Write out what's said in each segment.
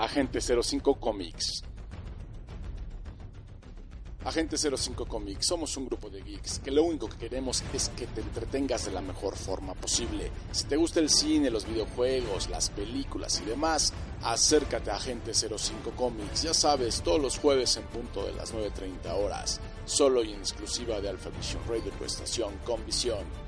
Agente 05 Comics. Agente 05 Comics, somos un grupo de geeks que lo único que queremos es que te entretengas de la mejor forma posible. Si te gusta el cine, los videojuegos, las películas y demás, acércate a Agente 05 Comics, ya sabes, todos los jueves en punto de las 9.30 horas, solo y en exclusiva de Alpha Vision Radio, tu estación con visión.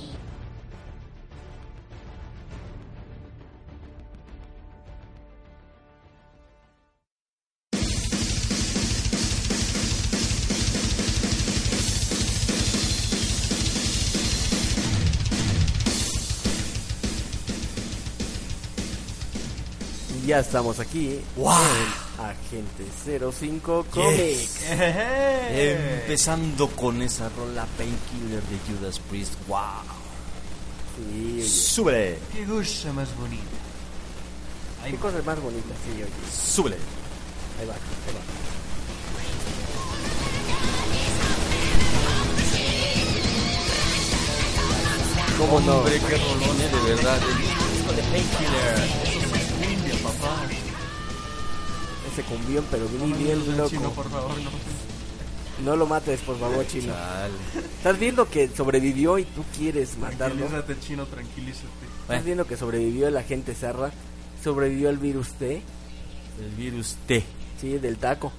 Ya estamos aquí ¡Wow! en Agente 05 Comics. Empezando con esa rola Painkiller de Judas Priest. ¡Wow! Sí, oye. ¡Súbele! Qué cosa más bonita. Qué cosas más bonitas, sí, oye. ¡Súbele! Ahí va, ahí va. ¿Cómo no? Hombre, qué rolón, eh, de verdad. El disco de Painkiller. Ese cumbión, pero bien, bien loco. Chino, por favor, no. No lo mates, por favor, chino. Chale. Estás viendo que sobrevivió y tú quieres matarlo. Tranquilízate, chino, tranquilízate. Estás viendo que sobrevivió el agente Serra. Sobrevivió el virus T. El virus T. Sí, del taco.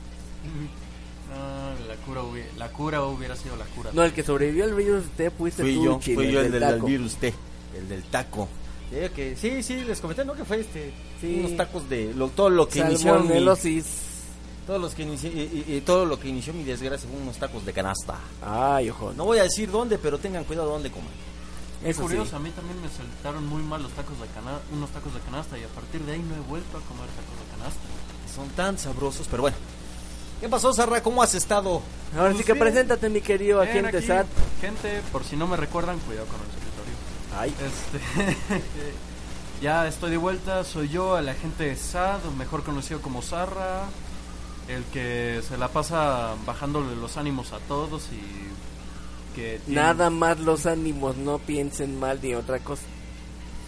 Ah, la cura, hubiera, la cura hubiera sido la cura. No, el que sobrevivió al virus T fuiste Fui tú, yo, chino, fui yo el del, del taco. virus T. El del taco. Eh, que, sí, sí, les comenté, ¿no? Que fue este. Sí. Unos tacos de. Lo, todo lo que inició. Mi, todos los que inició, y, y- y todo lo que inició mi desgracia fue unos tacos de canasta. Ay, ojo. No voy a decir dónde, pero tengan cuidado dónde coman. Es Eso curioso, sí. a mí también me saltaron muy mal los tacos de cana unos tacos de canasta y a partir de ahí no he vuelto a comer tacos de canasta. Son tan sabrosos, pero bueno. ¿Qué pasó, Sarra? ¿Cómo has estado? Ahora sí Pues que bien. preséntate, mi querido aquí, SAT. Gente, por si no me recuerdan, cuidado con el escritorio. Ay, Este, ya estoy de vuelta, soy yo, el agente Sad, mejor conocido como Zarra, el que se la pasa bajándole los ánimos a todos y que tiene- nada más los ánimos, no piensen mal ni otra cosa.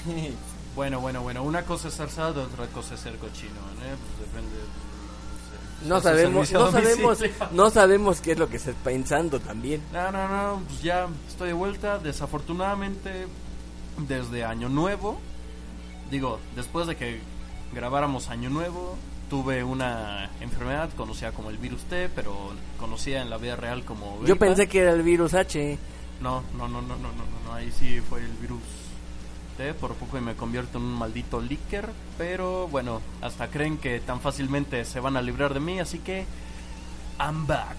Bueno, bueno, bueno, una cosa es ser Sad, otra cosa es ser cochino, ¿eh? Pues depende. No Hace sabemos, no sabemos, no sabemos qué es lo que estás pensando también. No, no, no, pues ya estoy de vuelta. Desafortunadamente, desde Año Nuevo, digo, después de que grabáramos Año Nuevo, tuve una enfermedad conocida como el virus T, pero conocida en la vida real como. Yo gripa. pensé que era el virus H. No, no, no, no, no, no, no, ahí sí fue el virus T, por poco y me convierto en un maldito leaker, pero bueno, hasta creen que tan fácilmente se van a librar de mí, así que. I'm back.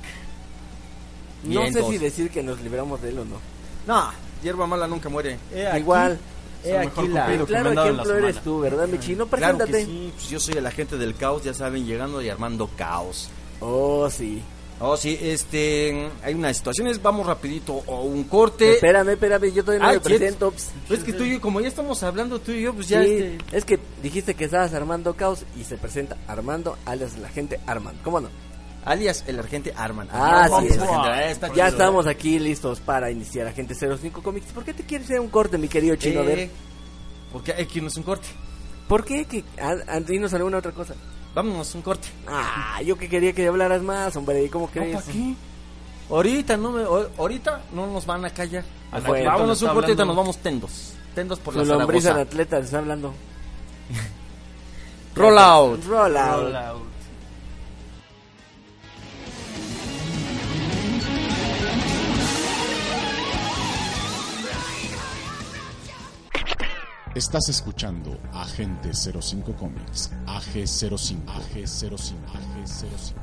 No Bien, sé si decir que nos libramos de él o no. No, hierba mala nunca muere. Aquí- Igual. he aquí la-. El claro ejemplo eres tú, ¿verdad, mi chino? Claro Preséntate. que sí, pues yo soy el agente del caos, ya saben, llegando y armando caos. Oh, sí. Oh, sí, este, hay unas situaciones, vamos rapidito, o un corte. Espérame, espérame, yo todavía no Ay, me presento. Pues es que tú y yo, como ya estamos hablando tú y yo, pues ya Sí, este... es que dijiste que estabas armando caos y se presenta Armando alias la gente Armando. ¿Cómo no? Alias el agente Arman. Ah, sí. agente, ah, está ya estamos aquí listos para iniciar Agente 05 Comics. ¿Por qué te quieres hacer un corte, mi querido chino? A ver, Eh, porque hay que irnos un corte. ¿Por qué? Que, a- a- dinos alguna otra cosa. Vámonos un corte. Ah, yo que quería que hablaras más, hombre. ¿Cómo crees? ¿para qué? Ahorita no me, o- ahorita no nos van a callar. Bueno, vámonos está un corte y nos vamos tendos. Tendos por la lombriz al atleta, está hablando. Roll out. Roll out. Roll out. Estás escuchando Agente 05 Comics, AG05, AG05, AG05.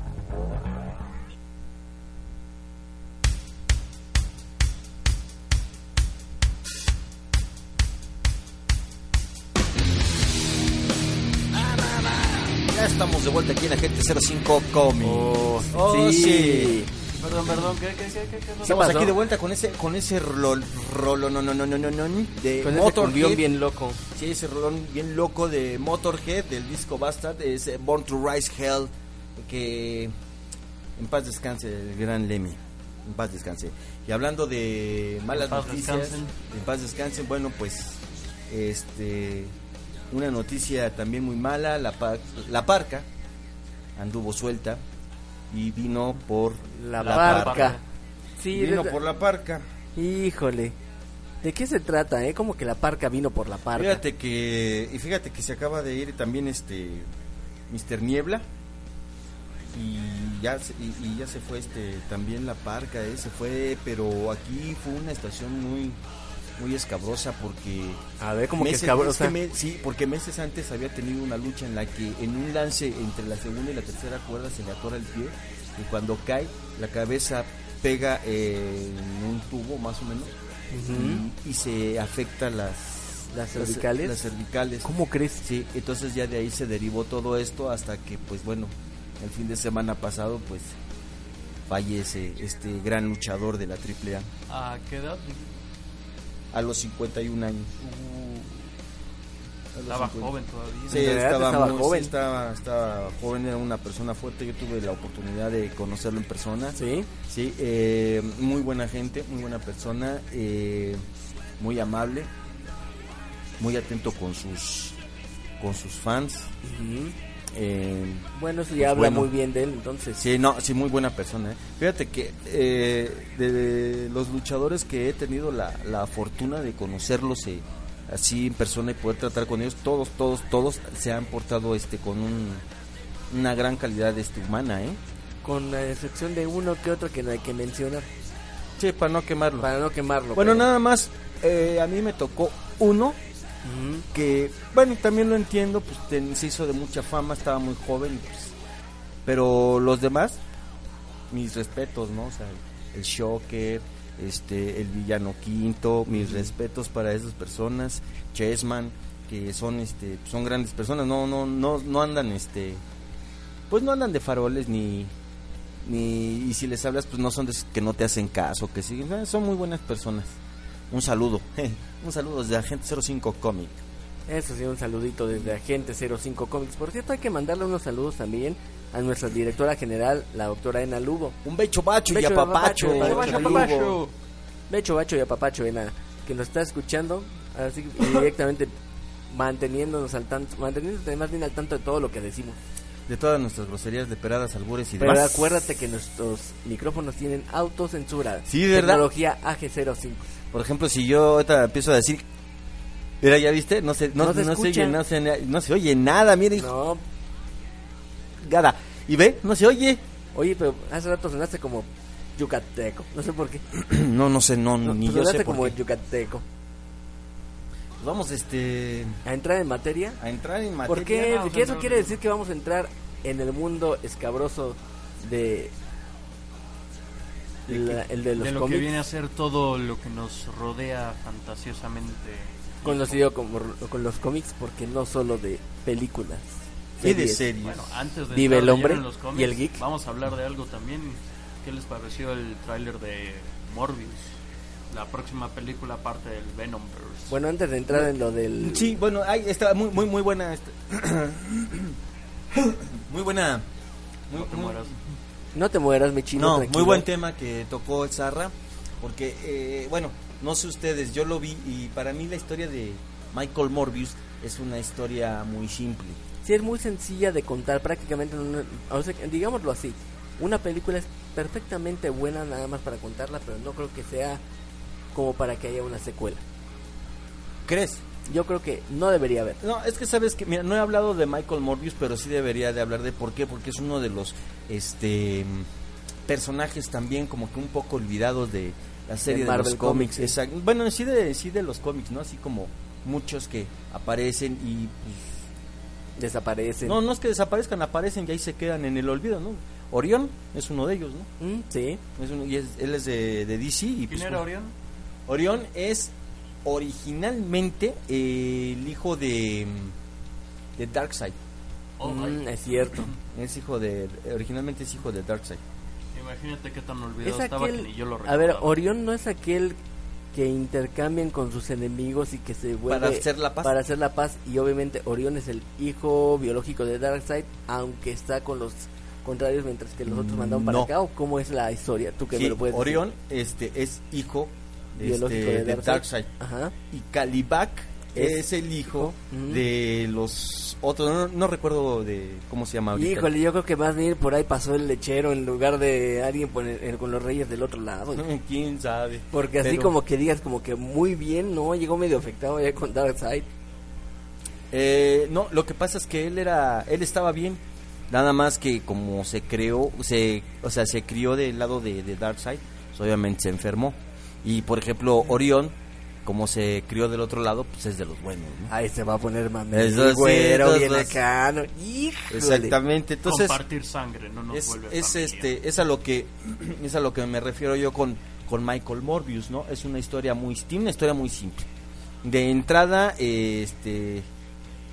Ya estamos de vuelta aquí en Agente 05 Comics. Oh, Oh, sí. sí. Perdón, perdón, ¿qué, qué, qué, qué? Estamos pasó? aquí de vuelta con ese con ese rol, rolo no no no no no no de Con ese Motorhead. cumbión bien loco. Sí, ese rolón bien loco de Motorhead del disco Bastard es eh, Born to Rise Hell que en paz descanse el gran Lemmy. En paz descanse. Y hablando de malas En noticias, descansen. en paz descansen, bueno, pues este una noticia también muy mala, la la parca anduvo suelta y vino por La, parca. parca. Sí, Vino de- por la parca. Híjole. ¿De qué se trata, eh? Como que la parca vino por la parca. Fíjate que y fíjate que se acaba de ir también este Mr. Niebla y ya se, y, y ya se fue este también la parca, eh, se fue, pero aquí fue una estación muy muy escabrosa porque A ver, como que meses- escabrosa. es que me- sí, porque meses antes había tenido una lucha en la que en un lance entre la segunda y la tercera cuerda se le atora el pie y cuando cae la cabeza pega en un tubo más o menos y, y se afecta las Las cervicales. las cervicales. ¿Cómo crees? Sí, entonces ya de ahí se derivó todo esto hasta que, pues bueno, el fin de semana pasado, pues fallece este gran luchador de la AAA ¿A qué edad? A los 51 años. Los Estaba 50. joven todavía. Sí, estaba, estaba muy- joven. sí, estaba, estaba joven, era una persona fuerte. Yo tuve la oportunidad de conocerlo en persona. Sí. Sí, eh, muy buena gente, muy buena persona, eh, muy amable, muy atento con sus con sus fans. Eh, Bueno, eso Pues habla bueno. muy bien de él, entonces. Sí, no, sí, muy buena persona. ¿eh? Fíjate que eh, de los luchadores que he tenido la, la fortuna de conocerlos eh, así en persona y poder tratar con ellos, todos, todos, todos se han portado este con un, una gran calidad este, humana, ¿eh? Con la excepción de uno que otro que no hay que mencionar. Sí, para no quemarlo. Para no quemarlo. bueno, pero- nada más, eh, a mí me tocó uno Que, bueno, también lo entiendo, pues ten- se hizo de mucha fama, estaba muy joven, pues, pero los demás, mis respetos, ¿no? O sea, el Shocker, este, el Villano Quinto, mis respetos para esas personas, Chessman, que son, este, son grandes personas, no, no, no, no andan, este, pues no andan de faroles ni, ni, y si les hablas, pues no son de que no te hacen caso, que siguen, eh, son muy buenas personas. Un saludo, un saludo desde Agente 05 Comic. Eso sí, un saludito desde Agente 05 Comics. Por cierto, hay que mandarle unos saludos también a nuestra directora general, la doctora Ena Lugo. Un becho bacho y Becho, apapacho. bacho, ¡Que bacho, vaya, Lugo. papacho! Becho, bacho y apapacho, Ena, que nos está escuchando, así que directamente manteniéndonos al tanto, manteniéndonos más bien al tanto de todo lo que decimos. De todas nuestras groserías de peradas, albures y Pero demás. acuérdate que nuestros micrófonos tienen autocensura. Sí, ¿verdad? Tecnología AG05. Por ejemplo, si yo ahorita empiezo a decir... Mira, ¿ya viste? No se, no, No se no se oye, no, se, no se oye nada, mire, hijo. No, Gada. ¿Y ve? No se oye. oye, pero hace rato sonaste como yucateco. No sé por qué. no, no sé, no, ni pues yo sé por como qué. yucateco. Vamos, este... A entrar en materia. A entrar en materia. ¿Por qué? vamos a Que eso quiere decir que vamos a entrar en el mundo escabroso de... la- el de los de lo cómics, que viene a ser todo lo que nos rodea fantasiosamente. conocido como con los cómics, porque no solo de películas. Y de series. Bueno, antes de Vive el hombre los cómics, y el geek. Vamos a hablar de algo también. ¿Qué les pareció el tráiler de Morbius? La próxima película parte del Venomverse. Bueno, antes de entrar en lo del... Sí, bueno, ahí está muy, muy, muy buena. este- muy buena. Muy, no te muy-. No te mueras, mi chino. No, tranquilo. muy buen tema que tocó el Zarra, porque, eh, bueno, no sé ustedes, yo lo vi y para mí la historia de Michael Morbius es una historia muy simple. Sí, es muy sencilla de contar, prácticamente, no- o sea, digámoslo así, una película es perfectamente buena nada más para contarla, pero no creo que sea como para que haya una secuela. ¿Crees? Yo creo que no debería haber. No, es que sabes que, mira, no he hablado de Michael Morbius, pero sí debería de hablar de por qué, porque es uno de los, este, personajes también como que un poco olvidados de la serie de, Marvel los cómics. Comics, sí. Exacto. Bueno, sí de, sí de los cómics, ¿no? Así como muchos que aparecen y pues, Desaparecen. No, no es que desaparezcan, aparecen y ahí se quedan en el olvido, ¿no? Orión es uno de ellos, ¿no? Mm, sí. Es uno- y es- él es de, de DC. Y ¿Quién pues, era bueno, Orión? Orión es originalmente eh, el hijo de, de Darkseid. Oh, Mm, es cierto. Es hijo de, originalmente es hijo de Darkseid. Imagínate qué tan olvidado Es estaba aquel, que ni yo lo a ver, recordaba. Orión no es aquel que intercambian con sus enemigos y que se vuelve Para hacer la paz. para hacer la paz y obviamente Orión es el hijo biológico de Darkseid aunque está con los contrarios mientras que los otros mandaron para No. acá o cómo es la historia tú que Sí, me lo puedes decir? Orión este, es hijo biológico este, de de Darkseid. Y Kalibak Es es, el hijo de los otros, no, no recuerdo de cómo se llama ahorita. Híjole, yo creo que más bien por ahí pasó el lechero en lugar de alguien con, el- con los reyes del otro lado. ¿Quién sabe? Porque así Pero- como que digas como que muy bien, no, llegó medio afectado ya con Darkseid. Eh, no, lo que pasa es que él era, él estaba bien, nada más que como se creó, se, o sea, se crió del lado de, de Darkseid, pues obviamente se enfermó. Y por ejemplo, Orión, como se crió del otro lado, pues es de los buenos, ¿no? Ahí se va a poner mami. Eso sí, güero, esos bien acá. ¿no? Exactamente. Entonces, Compartir sangre no nos es, vuelve es este, es a lo que, es a lo que me refiero yo con, con Michael Morbius, ¿no? Es una historia muy, tiene una historia muy simple. De entrada, eh, este,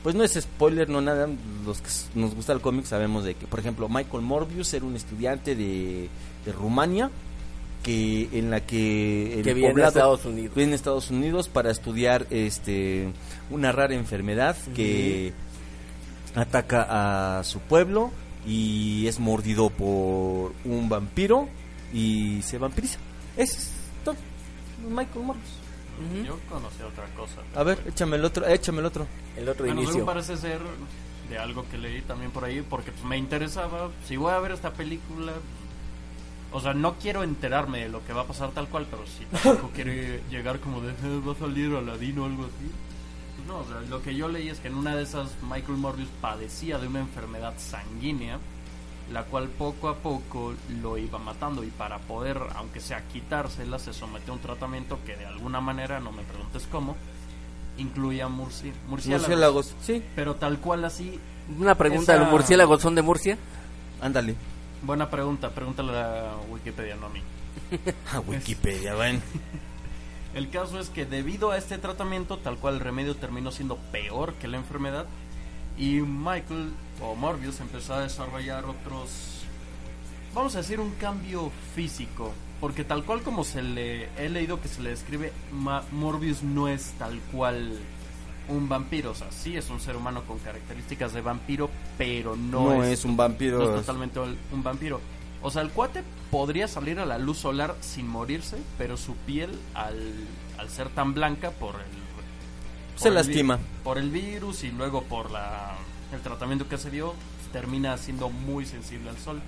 pues no es spoiler, no nada. Los que nos gusta el cómic sabemos de que, por ejemplo, Michael Morbius era un estudiante de, de Rumania que en la que el Que viene a poblado- Estados Unidos. viene a Estados Unidos para estudiar este una rara enfermedad que ataca a su pueblo y es mordido por un vampiro y se vampiriza. Ese es todo. Michael Morbius. Ujú. Yo conocí otra cosa. A ver, échame el otro, échame el otro. El otro Bueno, inicio. parece ser de algo que leí también por ahí, porque pues, me interesaba, si voy a ver esta película, o sea, no quiero enterarme de lo que va a pasar tal cual, pero si tampoco quiero llegar como de, "Eh, va a salir Aladín o algo así. Pues no, o sea, lo que yo leí es que en una de esas Michael Morbius padecía de una enfermedad sanguínea, la cual poco a poco lo iba matando y para poder, aunque sea quitársela, se sometió a un tratamiento que de alguna manera, no me preguntes cómo, incluía murci- murciélagos. Murciélagos, sí, Pero tal cual así, Una pregunta, Esa- ¿los murciélagos son de Murcia? ándale. Buena pregunta, pregúntale a Wikipedia, no a mí. A Wikipedia, ven. El caso es que debido a este tratamiento, tal cual el remedio terminó siendo peor que la enfermedad, y Michael o Morbius empezó a desarrollar otros, vamos a decir, un cambio físico, porque tal cual como se le he leído que se le describe, Ma- Morbius no es tal cual un vampiro, o sea, sí es un ser humano con características de vampiro, pero no, No, es, es un vampiro. no es totalmente un vampiro. O sea, el cuate podría salir a la luz solar sin morirse, pero su piel, al, al ser tan blanca por el... Se el lastima. Por el virus y luego por la, el tratamiento que se dio, termina siendo muy sensible al sol.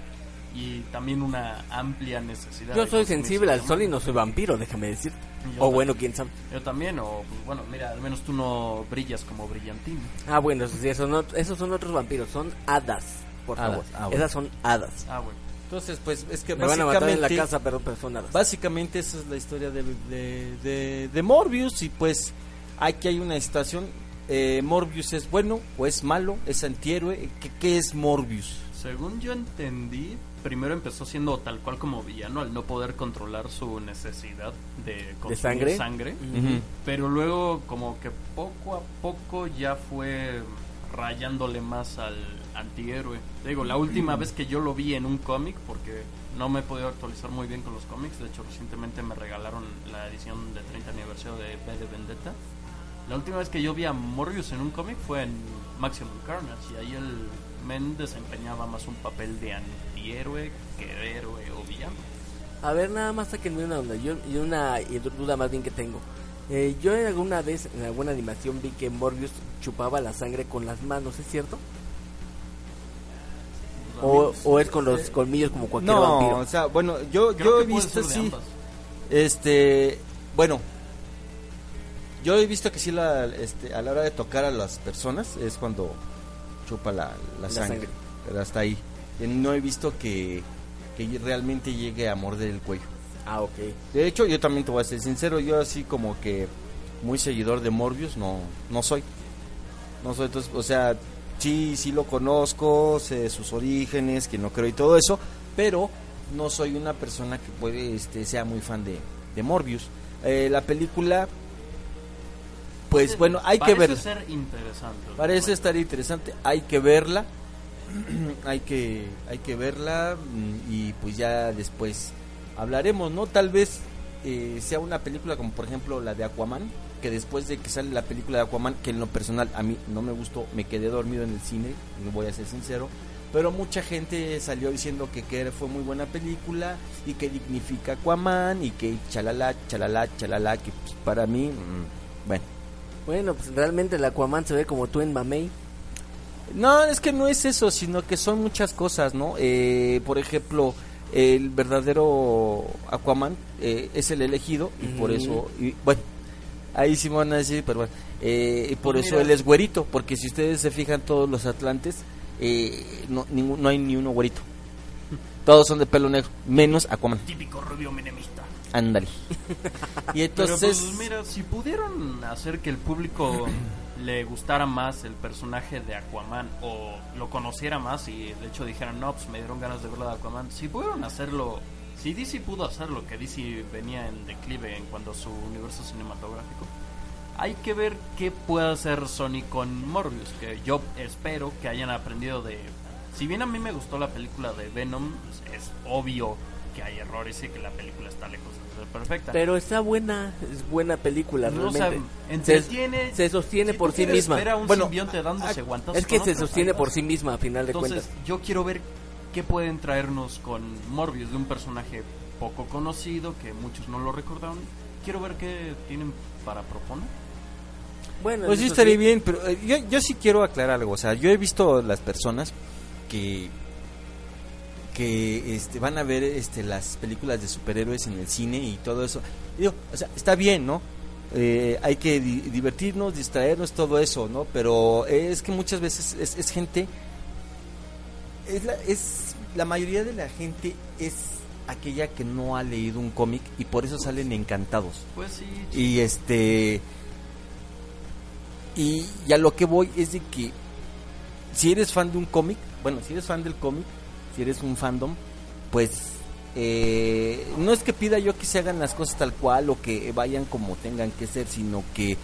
Y también una amplia necesidad. Yo soy sensible al sol y no soy vampiro, déjame decir. Yo O bueno, quién sabe. Yo también, o pues, bueno, mira, al menos tú no brillas como brillantín. Ah, bueno, eso sí, esos, no- esos son otros vampiros, son hadas, por Hadas, favor. ah, bueno. Esas son hadas. Ah, bueno. Entonces, pues es que Me van a matar en la básicamente- casa, pero, pero son hadas. Básicamente esa es la historia de, de, de- de Morbius y pues aquí hay una situación. eh, Morbius es bueno o es malo, es antihéroe. ¿Qué, qué es Morbius? Según yo entendí, primero empezó siendo tal cual como villano al no poder controlar su necesidad de consumir sangre? Ujú. Pero luego como que poco a poco ya fue rayándole más al antihéroe. Digo, la última vez que yo lo vi en un cómic, porque no me he podido actualizar muy bien con los cómics, de hecho recientemente me regalaron la edición de 30 aniversario de B de Vendetta, La última vez que yo vi a Morbius en un cómic fue en Maximum Carnage y ahí el men desempeñaba más un papel de antihéroe que de héroe o villano. A ver, nada más sáquenme una onda. Yo, y una y duda más bien que tengo. Eh, yo en alguna vez, en alguna animación, vi que Morbius chupaba la sangre con las manos, ¿es cierto? O, o es con los colmillos como cualquier No, vampiro. o sea, bueno, yo, Creo yo he visto ser de sí. ambas. Este, bueno, yo he visto que sí la, este, a la hora de tocar a las personas es cuando chupa la, la sangre, sangre. pero hasta ahí. No he visto que, que realmente llegue a morder el cuello. Ah, ok. De hecho, yo también te voy a ser sincero, yo así como que muy seguidor de Morbius no, no soy. No soy, entonces, o sea, sí, sí lo conozco, sé sus orígenes, que no creo y todo eso, pero no soy una persona que puede, este, sea muy fan de, de Morbius. Eh, la película, pues bueno, hay que Parece verla. ser interesante. Parece estar interesante, hay que verla, hay que hay que verla mm, y pues ya después hablaremos, ¿no? Tal vez eh, sea una película como por ejemplo la de Aquaman, que después de que sale la película de Aquaman, que en lo personal a mí no me gustó, me quedé dormido en el cine, voy a ser sincero, pero mucha gente salió diciendo que, que fue muy buena película y que dignifica Aquaman y que chalala, chalala, chalala, que pues, para mí, mm, bueno. Bueno, pues realmente el Aquaman se ve como tú en Mamey. No, es que no es eso, sino que son muchas cosas, ¿no? Eh, por ejemplo, el verdadero Aquaman eh, es el elegido y por eso, y, bueno, ahí sí me van a decir, pero bueno, eh, y por Pues eso mira. él es güerito, porque si ustedes se fijan todos los atlantes, eh, no, ningún- no hay ni uno güerito. Todos son de pelo negro, menos Aquaman. Típico rubio menemista. Ándale. Y Pero entonces, pues mira, si pudieron hacer que el público le gustara más el personaje de Aquaman o lo conociera más y de hecho dijeran, no, pues me dieron ganas de verlo de Aquaman, si pudieron hacerlo, si DC pudo hacerlo, que DC venía en declive en cuanto a su universo cinematográfico, hay que ver qué puede hacer Sony con Morbius, que yo espero que hayan aprendido de... Si bien a mí me gustó la película de Venom, pues, es obvio que hay errores y que la película está lejos de ser perfecta. Pero está buena, es buena película No, o sea, realmente. entretiene. se, se sostiene Si por sí misma. ver a un Bueno, simbionte dándose guantazos Es que se sostiene por sí misma a final de Entonces, cuentas. yo quiero ver qué pueden traernos con Morbius, de un personaje poco conocido, que muchos no lo recordaron. Quiero ver qué tienen para proponer. Bueno, Pues sí estaría bien, pero eh, yo, yo sí quiero aclarar algo. O sea, yo he visto las personas que que este, van a ver este, las películas de superhéroes en el cine y todo eso. Digo, o sea, está bien, ¿no? Eh, hay que di- divertirnos, distraernos, todo eso, ¿no? Pero es que muchas veces es, es gente, es la, es la mayoría de la gente es aquella que no ha leído un cómic y por eso salen encantados. Pues sí, Y este. Y, y a lo que voy es de que si eres fan de un cómic, bueno, si eres fan del cómic, si eres un fandom, pues eh, no es que pida yo que se hagan las cosas tal cual o que vayan como tengan que ser, sino que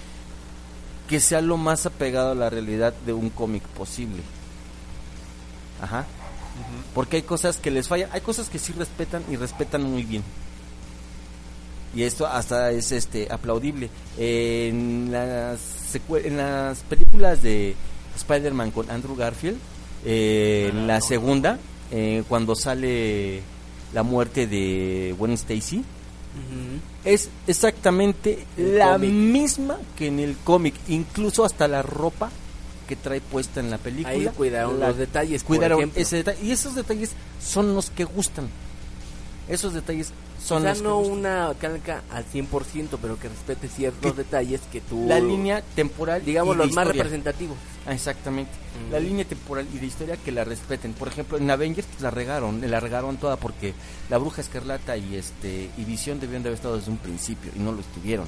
que sea lo más apegado a la realidad de un cómic posible. Ajá. Porque hay cosas que les fallan, hay cosas que sí respetan y respetan muy bien. Y esto hasta es este aplaudible. En las, en las películas de Spider-Man con Andrew Garfield, eh, en la segunda, eh, cuando sale la muerte de Gwen Stacy, es exactamente El la cómic. misma que en el cómic, incluso hasta la ropa que trae puesta en la película. Ahí cuidaron la- los detalles. cuidaron ese detalle y esos detalles son los que gustan. Esos detalles son Quizá los no una calca al 100%, pero que respete ciertos Que- detalles que tú... la línea temporal Digamos y de los más historia. representativos. Ah, exactamente Mm. la línea temporal y de historia que la respeten por ejemplo en Avengers pues, la regaron la regaron toda porque la bruja escarlata y este y visión debían de haber estado desde un principio y no lo estuvieron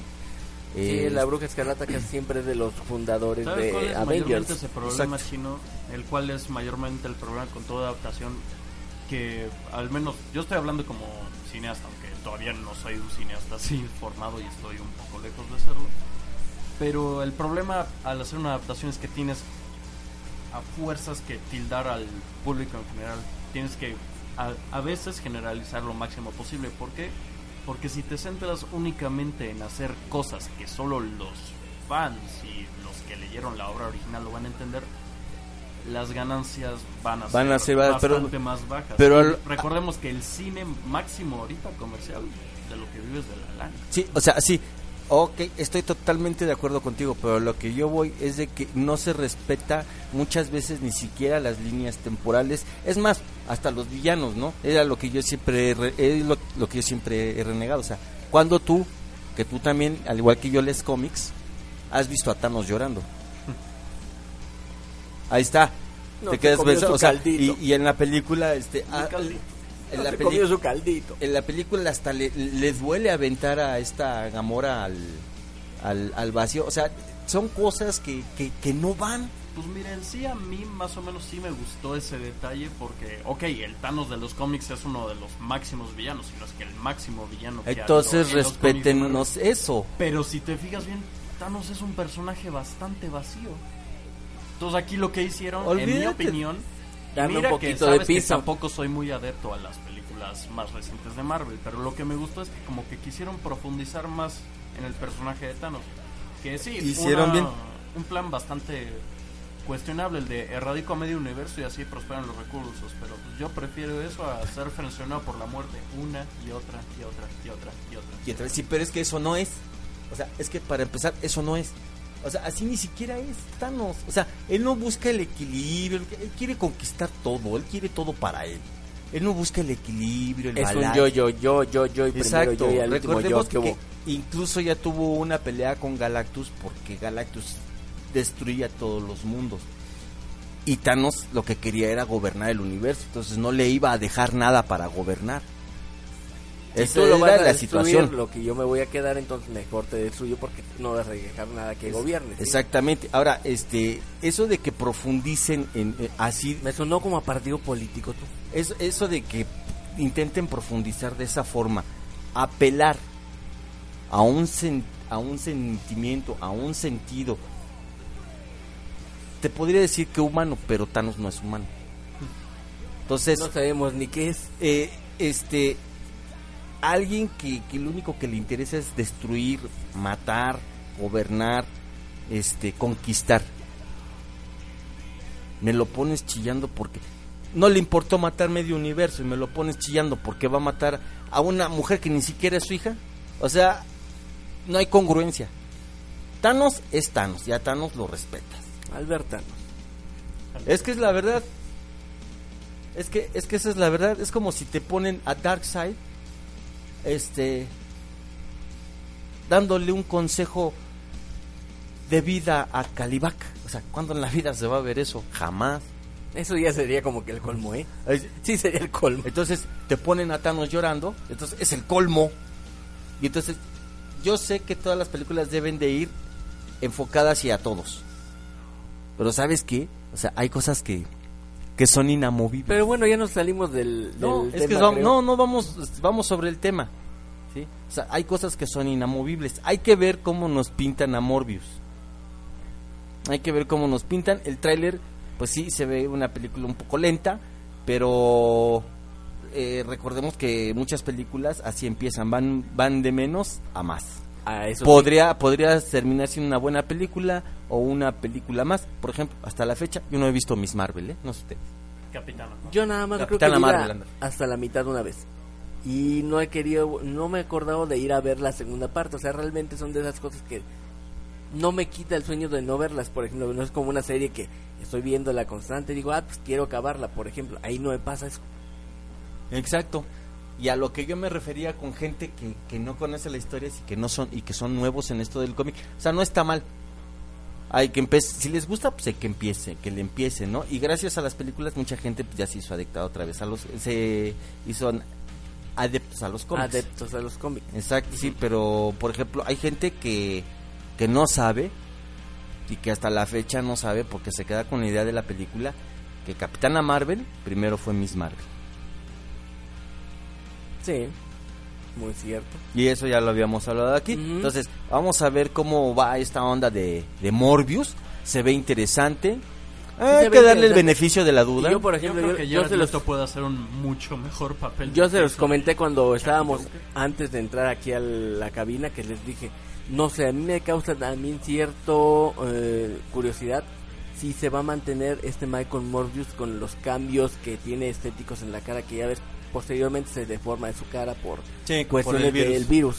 Sí, Eh, la bruja escarlata que siempre es de los fundadores ¿Sabes cuál de es Avengers. mayormente ese problema Exacto. chino? El cual es mayormente el problema con toda adaptación que al menos yo estoy hablando como cineasta, aunque todavía no soy un cineasta así formado y estoy un poco lejos de serlo. Pero el problema al hacer una adaptación es que tienes a fuerzas que tildar al público en general. Tienes que a, a veces generalizar lo máximo posible. ¿Por qué? Porque si te centras únicamente en hacer cosas que solo los fans y los que leyeron la obra original lo van a entender, las ganancias van a Van ser, a ser pero- bastante más bajas. pero al- recordemos que el cine máximo ahorita comercial de lo que vives de la lana. Sí, o sea, sí. Ok, estoy totalmente de acuerdo contigo, pero lo que yo voy es de que no se respeta muchas veces ni siquiera las líneas temporales. Es más, hasta los villanos, ¿no? Era lo que yo siempre es lo, lo que yo siempre he renegado. O sea, cuando tú, que tú también, al igual que yo lees cómics, has visto a Thanos llorando. Ahí está. No, te quedas pensando, su o sea, caldito. y, y en la película, este, ah, caldito. en No la se peli- comió su caldito. en la película hasta le, le duele aventar a esta Gamora al, al, al vacío. O sea, son cosas que, que, que no van. Pues miren, sí, a mí más o menos sí me gustó ese detalle porque, ok, el Thanos de los cómics es uno de los máximos villanos, sino es que el máximo villano que ha Entonces cómics de respétenos eso. Pero si te fijas bien, Thanos es un personaje bastante vacío. Entonces aquí lo que hicieron, en mi opinión, y Darle un mira que poquito de sabes que piso. tampoco soy muy adepto a las películas más recientes de Marvel, pero lo que me gustó es que como que quisieron profundizar más en el personaje de Thanos. Que sí, Hicieron una- bien. un plan bastante cuestionable el de erradico a medio universo y así prosperan los recursos, pero pues yo prefiero eso a ser frencionado por la muerte una y otra y otra y otra y otra. Y otra sí, pero es que eso no es. O sea, es que para empezar, eso no es. O sea, así ni siquiera es Thanos. O sea, él no busca el equilibrio. Él quiere conquistar todo. Él quiere todo para él. Él no busca el equilibrio, el Es un yo, yo, yo, yo, yo y primero Exacto. yo y al último Recordemos yo que que, incluso ya tuvo una pelea con Galactus porque Galactus destruía todos los mundos. Y Thanos lo que quería era gobernar el universo. Entonces no le iba a dejar nada para gobernar. Si Esa tú lo vas a la destruir, situación. lo que yo me voy a quedar, entonces mejor te destruyo porque no vas a dejar nada que gobierne. ¿sí? Exactamente. Ahora, este, eso de que profundicen en eh, así, Me sonó como a partido político tú. eso, eso de que intenten profundizar de esa forma, apelar a un sen- a un sentimiento, a un sentido. Te podría decir que humano, pero Thanos no es humano. Entonces, No sabemos ni qué es. eh, este alguien que, que lo único que le interesa es destruir, matar, gobernar, este, conquistar. Me lo pones chillando porque no le importó matar medio universo y me lo pones chillando porque va a matar a una mujer que ni siquiera es su hija. O sea, no hay congruencia. Thanos es Thanos, ya Thanos lo respetas. Albertano. Es que es la verdad. Es que, es que esa es la verdad. Es como si te ponen a Darkseid, este, dándole un consejo de vida a Calibac. O sea, ¿cuándo en la vida se va a ver eso? Jamás. Eso ya sería como que el colmo, ¿eh? Sí, sería el colmo. Entonces te ponen a Thanos llorando. Entonces es el colmo. Y entonces yo sé que todas las películas deben de ir enfocadas hacia todos. Pero ¿sabes qué? O sea, hay cosas que, que son inamovibles. Pero bueno, ya nos salimos del, No, es que vamos- no, no vamos, vamos sobre el tema. ¿sí? O sea, hay cosas que son inamovibles. Hay que ver cómo nos pintan a Morbius. Hay que ver cómo nos pintan. El tráiler, pues sí, se ve una película un poco lenta, pero eh, recordemos que muchas películas así empiezan, van, van de menos a más. Ah, eso sí. Podría, podría terminar siendo una buena película o una película más. Por ejemplo, hasta la fecha, yo no he visto Miss Marvel, ¿eh? No sé ustedes. Capitana. Yo nada más creo que Marvel, hasta la mitad una vez. Y no he querido, no me he acordado de ir a ver la segunda parte. O sea, realmente son de esas cosas que no me quita el sueño de no verlas. Por ejemplo, no es como una serie que estoy viendo la constante y digo, ah, pues quiero acabarla, por ejemplo. Ahí no me pasa eso. Exacto. Y a lo que yo me refería con gente que, que no conoce la historia y que no son y que son nuevos en esto del cómic, o sea, no está mal. Hay que empezar, si les gusta, pues hay que empiece, que le empiece, ¿no? Y gracias a las películas mucha gente pues, ya se hizo adicta otra vez a los se hizo adeptos a los cómics. Adeptos a los cómics. Exacto, sí, pero por ejemplo, hay gente que que no sabe y que hasta la fecha no sabe porque se queda con la idea de la película que Capitana Marvel primero fue Miss Marvel. Sí, muy cierto. Y eso ya lo habíamos hablado aquí. Entonces, vamos a ver cómo va esta onda de, de Morbius. Se ve interesante. Hay que darle el beneficio de la duda. Y yo, por Yo ejemplo, creo yo, que yo se los puede hacer un mucho mejor papel. Yo se los comenté cuando estábamos antes de entrar aquí a la cabina que les dije, no sé, a mí me causa también cierto eh, curiosidad si se va a mantener este Michael Morbius con los cambios que tiene estéticos en la cara que ya ves posteriormente se deforma de su cara por Sí, cuestiones por el virus. del virus.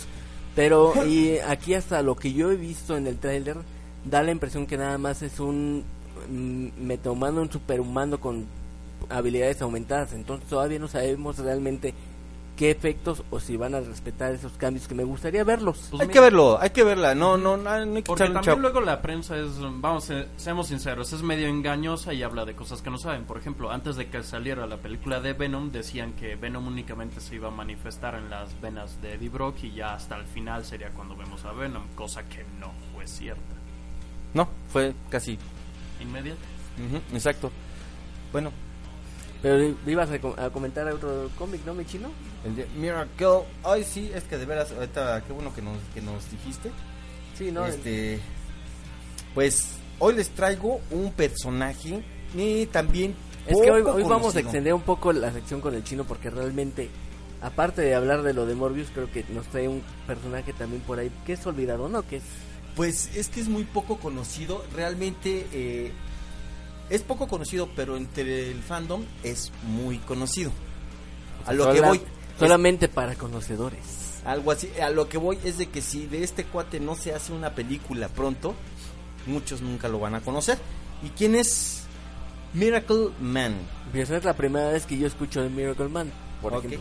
Pero y aquí hasta lo que yo he visto en el tráiler da la impresión que nada más es un mm, metahumano, un superhumano con habilidades aumentadas. Entonces todavía no sabemos realmente qué efectos o si van a respetar esos cambios que me gustaría verlos. Pues hay mira, que verlo, hay que verla. No, no, no, no hay que Porque también chap- luego la prensa es, vamos, eh, seamos sinceros, es medio engañosa y habla de cosas que no saben. Por ejemplo, antes de que saliera la película de Venom, decían que Venom únicamente se iba a manifestar en las venas de Eddie Brock y ya hasta el final sería cuando vemos a Venom, cosa que no fue cierta. No, fue casi. Inmediato. Ujú, exacto. Bueno, Pero ibas a comentar otro cómic, ¿no, mi chino? El de Miracle. Ay, sí, es que de veras, ahorita, qué bueno que nos, que nos dijiste. Sí, ¿no? este, pues hoy les traigo un personaje y también. Es que hoy, vamos a extender un poco la sección con el chino porque realmente, aparte de hablar de lo de Morbius, creo que nos trae un personaje también por ahí que es olvidado, ¿no? Que es Pues es que es muy poco conocido. Realmente eh, es poco conocido, pero entre el fandom es muy conocido. A lo que voy. Es- solamente para conocedores. algo así. A lo que voy es de que si de este cuate no se hace una película pronto, muchos nunca lo van a conocer. ¿Y quién es Miracle Man? Esa es la primera vez que yo escucho de Miracle Man, por ejemplo.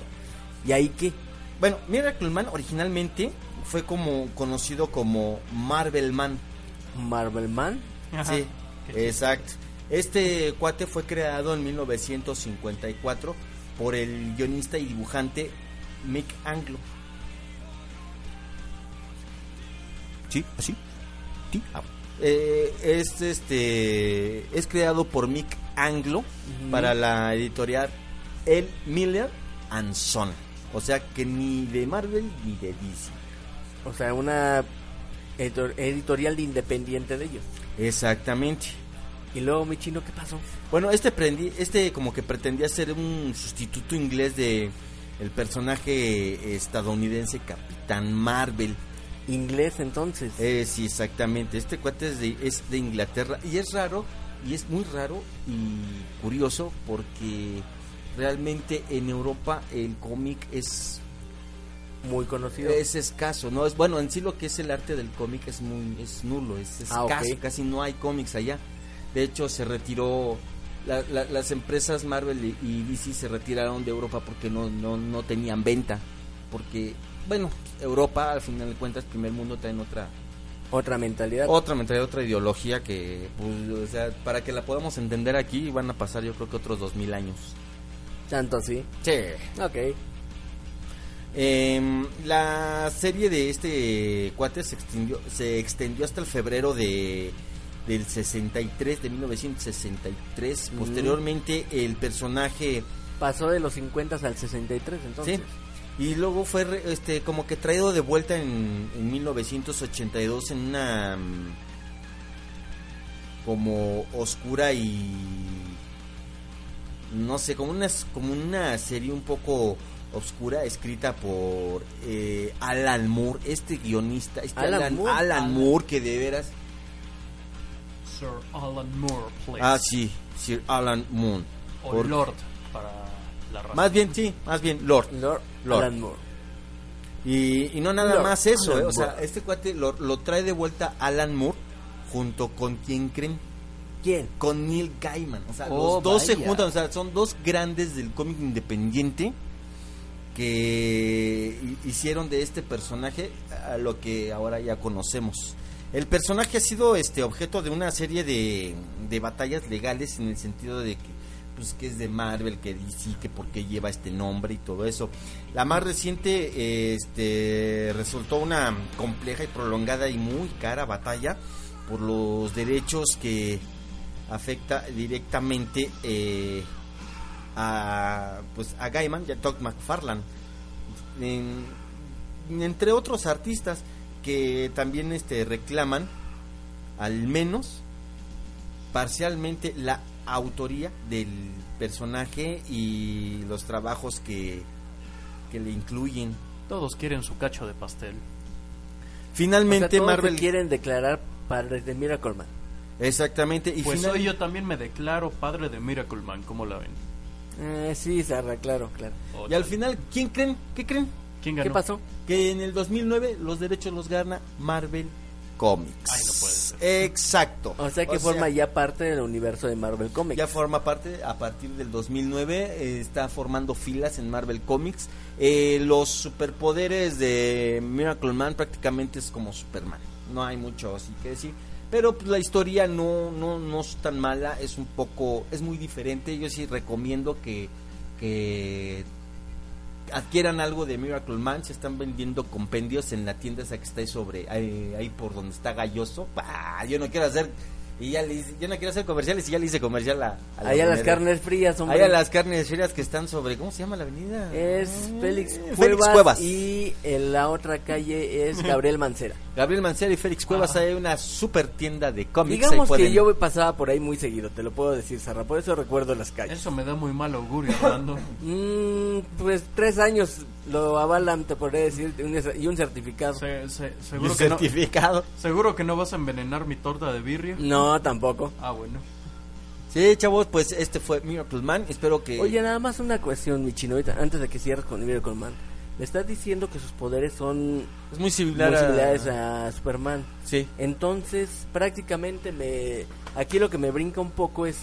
¿Y ahí qué? Bueno, Miracle Man originalmente fue como conocido como Marvel Man. Marvel Man. Ajá. Sí, exacto. Este cuate fue creado en 1954 por el guionista y dibujante Mick Anglo. Sí, así. Sí. Ah. Eh, es este es creado por Mick Anglo para la editorial El Miller and Son. O sea que ni de Marvel ni de DC. O sea, una editor- editorial de independiente de ellos. Exactamente. Y luego, mi chino, ¿qué pasó? Bueno, este prendi- este como que pretendía ser un sustituto inglés de el personaje estadounidense Capitán Marvel. Inglés, entonces. Eh, sí, exactamente. Este cuate es de, es de Inglaterra y es raro y es muy raro y curioso porque realmente en Europa el cómic es muy conocido. es escaso, no es bueno en sí lo que es el arte del cómic es muy es nulo, es Ah, escaso, casi no hay cómics allá. De hecho se retiró la- la- las empresas Marvel y, DC se retiraron de Europa porque no no no tenían venta, porque bueno Europa al final de cuentas primer mundo traen otra Otra mentalidad. otra mentalidad, otra ideología que pues, o sea para que la podamos entender aquí van a pasar yo creo que otros dos mil años. Tanto así. Sí. Ok. Em, la serie de este cuate se extendió, se extendió hasta el febrero de del 63, de 1963. Mm. Posteriormente el personaje, Pasó de los 50 al 63, entonces. sí, y luego fue re- este como que traído de vuelta en, en 1982 en una mm, como oscura y no sé, como una como una serie un poco oscura escrita por eh, Alan Moore, este guionista, este Alan Alan, Moore. Alan Alan. Moore que de veras Sir Alan Moore, please. Ah, sí, Sir Alan Moore. O Por- Lord para la raza. Más bien, sí, más bien Lord. Lord, Lord. Alan Moore. Y, y no nada Lord más eso, eh, o sea, este cuate lo, lo trae de vuelta Alan Moore junto con quien creen, ¿Quién? con Neil Gaiman. O sea, Oh, los dos se vaya. juntan, o sea, son dos grandes del cómic independiente que hi- hicieron de este personaje a lo que ahora ya conocemos. El personaje ha sido este objeto de una serie de, de batallas legales en el sentido de que pues que es de Marvel, que DC, que por qué lleva este nombre y todo eso. La más reciente este resultó una compleja y prolongada y muy cara batalla por los derechos que afecta directamente eh, a pues a Gaiman y a Todd McFarlane En- entre otros artistas que también este reclaman al menos parcialmente la autoría del personaje y los trabajos que, que le incluyen Todos quieren su cacho de pastel. Finalmente O sea, todos Marvel quieren declarar padres de Miracle Man. exactamente y Pues final- hoy yo también me declaro padre de Miracle Man, ¿cómo la ven? Eh, sí, Sarra, claro, claro. Oh, y al final ¿quién creen? ¿Qué creen? ¿Quién ganó? ¿Qué pasó? Que en el 2009 los derechos los gana Marvel Comics. Ay, no puede ser. Exacto. O sea que forma ya parte del universo de Marvel Comics. Ya forma parte a partir del 2009, eh, está formando filas en Marvel Comics. Eh, los superpoderes de Miracle Man prácticamente es como Superman. No hay mucho así que decir. Pero pues, la historia no, no, no es tan mala, es un poco, es muy diferente. Yo sí recomiendo que, que adquieran algo de Miracle Man. Se están vendiendo compendios en la tienda esa que está ahí sobre, ahí, ahí por donde está Galloso. ¡Pah! Yo no quiero hacer, y ya le hice- yo no quiero hacer comerciales y ya le hice comercial a, a la Allá las carnes frías, hombre. Ahí a las carnes frías que están sobre, ¿cómo se llama la avenida? Es Eh, Félix Cuevas, Félix Cuevas. y en la otra calle es Gabriel Mancera. Gabriel Mancera y Félix Cuevas hay una super tienda de cómics. Digamos que yo pasaba por ahí muy seguido, te lo puedo decir, Sarra, por eso recuerdo las calles. Eso me da muy mal augurio, Armando. Mm, pues tres años lo avalan, te podría decir, un- y un certificado. Se- se- y seguro, que no, certificado. seguro que no vas a envenenar mi torta de birria. No, tampoco. Ah, bueno. Sí, chavos, pues este fue Miracle Man. Espero que. Oye, nada más una cuestión, mi chino, ahorita, antes de que cierres con Miracle Man. Me estás diciendo que sus poderes son es muy similar muy a- similares a Superman. Sí. Entonces, prácticamente me aquí lo que me brinca un poco es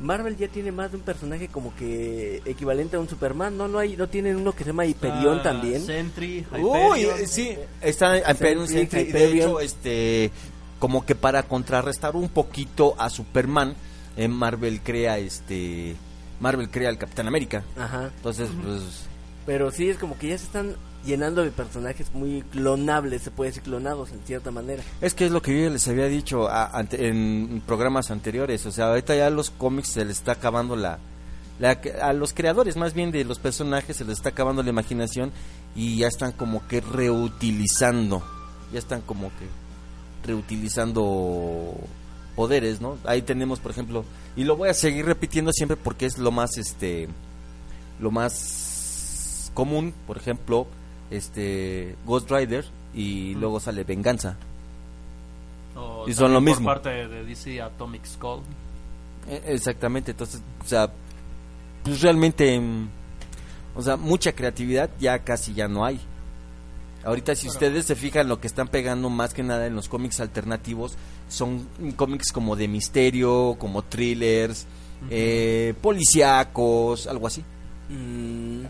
Marvel ya tiene más de un personaje como que equivalente a un Superman, no no hay no tienen uno que se llama Hyperion Ah, también. Sentry, Uy, Hyperion. eh, sí, está Hyperion, Sentry, Sentry, de Hyperion. hecho, este, como que para contrarrestar un poquito a Superman, eh, Marvel crea este, Marvel crea al Capitán América. Ajá. Entonces, pues, Pero sí es como que ya se están llenando de personajes muy clonables, se puede decir clonados en cierta manera. es que es lo que yo les había dicho en programas anteriores, o sea, ahorita ya los cómics se les está acabando la, la- a los creadores más bien de los personajes se les está acabando la imaginación y ya están como que reutilizando, ya están como que reutilizando poderes, ¿no? Ahí tenemos, por ejemplo, y lo voy a seguir repitiendo siempre porque es lo más este lo más común, por ejemplo, este Ghost Rider y luego sale Venganza. O y son lo mismo. Por parte de DC Atomic Skull. Eh, Exactamente, entonces, o sea, pues realmente, mm, o sea, mucha creatividad ya casi ya no hay. Ahorita si ustedes se fijan lo que están pegando más que nada en los cómics alternativos son cómics como de misterio, como thrillers, eh, policíacos, algo así. Mm,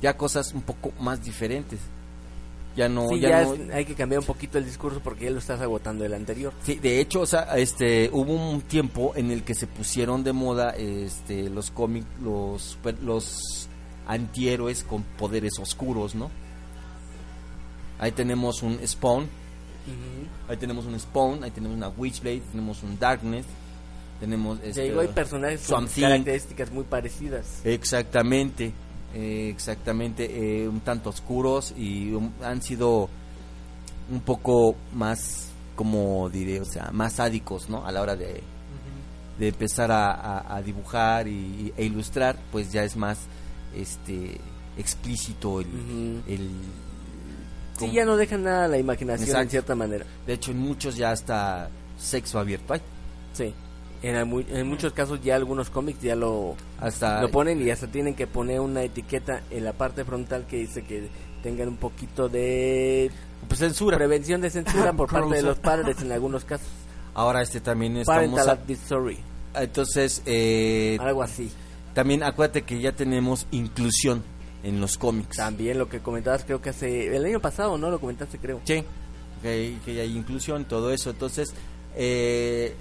Ya cosas un poco más diferentes. Ya no, sí, ya, ya no- es- hay que cambiar un poquito el discurso porque ya lo estás agotando el anterior. Sí, de hecho, o sea, este, hubo un tiempo en el que se pusieron de moda, este, los cómics, los, super- los antihéroes con poderes oscuros, ¿no? Ahí tenemos un Spawn, ahí tenemos un Spawn, ahí tenemos una Witchblade, tenemos un Darkness, tenemos este, digo, hay personajes con características muy parecidas. Exactamente, eh, exactamente, eh, un tanto oscuros y han sido un poco más, como diré, o sea, más sádicos, ¿no? A la hora de, de empezar a, a- a dibujar y, e ilustrar, pues ya es más, este, explícito el, el- Sí, ya no dejan nada a la imaginación en cierta manera. de hecho en muchos ya está sexo abierto hay, Sí. En, en muchos casos ya algunos cómics ya lo, hasta lo ponen y hasta tienen que poner una etiqueta en la parte frontal que dice que tengan un poquito de pues, censura. prevención de censura por parte de los padres en algunos casos. Ahora este también estamos a- entonces eh, algo así. También acuérdate que ya tenemos inclusión en los cómics. También lo que comentabas creo que hace el año pasado, ¿no? Lo comentaste creo. Sí, que, que ya hay inclusión, todo eso. Entonces, eh,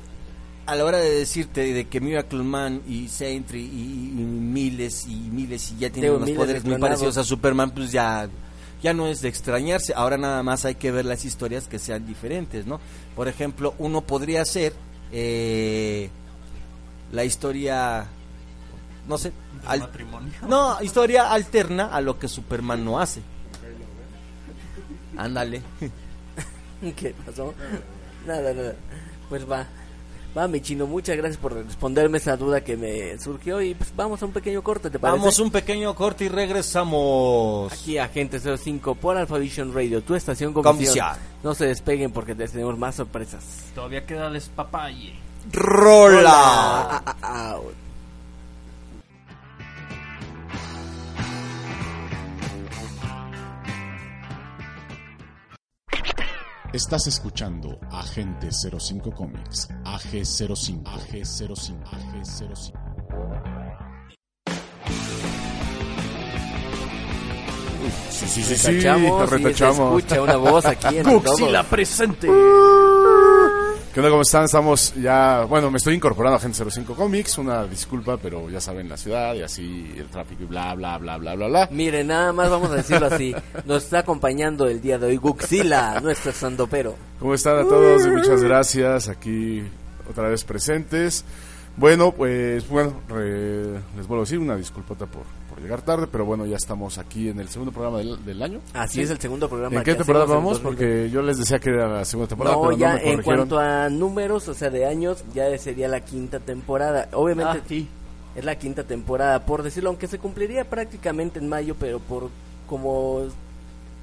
a la hora de decirte de que Miracle Man y Sentry y, y miles y miles y ya tienen unos poderes de muy parecidos a Superman, pues ya ya no es de extrañarse. Ahora nada más hay que ver las historias que sean diferentes, ¿no? Por ejemplo, uno podría ser eh, la historia, no sé, al- matrimonio. no, historia alterna a lo que Superman no hace. Ándale. ¿Qué pasó? Nada, nada. Pues va. Va, mi chino, muchas gracias por responderme esa duda que me surgió y pues vamos a un pequeño corte, ¿te parece? Vamos un pequeño corte y regresamos. Aquí Agente 05 por Alpha Vision Radio, tu estación con. No se despeguen porque les tenemos más sorpresas. Todavía queda despapalle. Rola. Ah, Estás escuchando Agente 05 Comics, AG05, AG05, AG05. Sí, sí, sí, sí, Retachamos se retachamos. escucha una voz aquí en Godzilla presente. ¿Qué onda? ¿Cómo están? Estamos ya... Bueno, me estoy incorporando a Agente 05 Comics. Una disculpa, pero ya saben, la ciudad y así el tráfico y bla, bla, bla, bla, bla, bla. Mire, nada más vamos a decirlo así. Nos está acompañando el día de hoy Guxila, nuestro sandopero. ¿Cómo están a todos? Y muchas gracias. Aquí otra vez presentes. Bueno, pues bueno, re- les vuelvo a decir una disculpota por, por llegar tarde, pero bueno, ya estamos aquí en el segundo programa del, del año. Así es el segundo programa. ¿En qué temporada vamos? 2020. Porque yo les decía que era la segunda temporada, No, pero ya no me en cuanto a números, o sea, de años, ya sería la quinta temporada. Obviamente Ah, sí. es la quinta temporada, por decirlo, aunque se cumpliría prácticamente en mayo, pero por como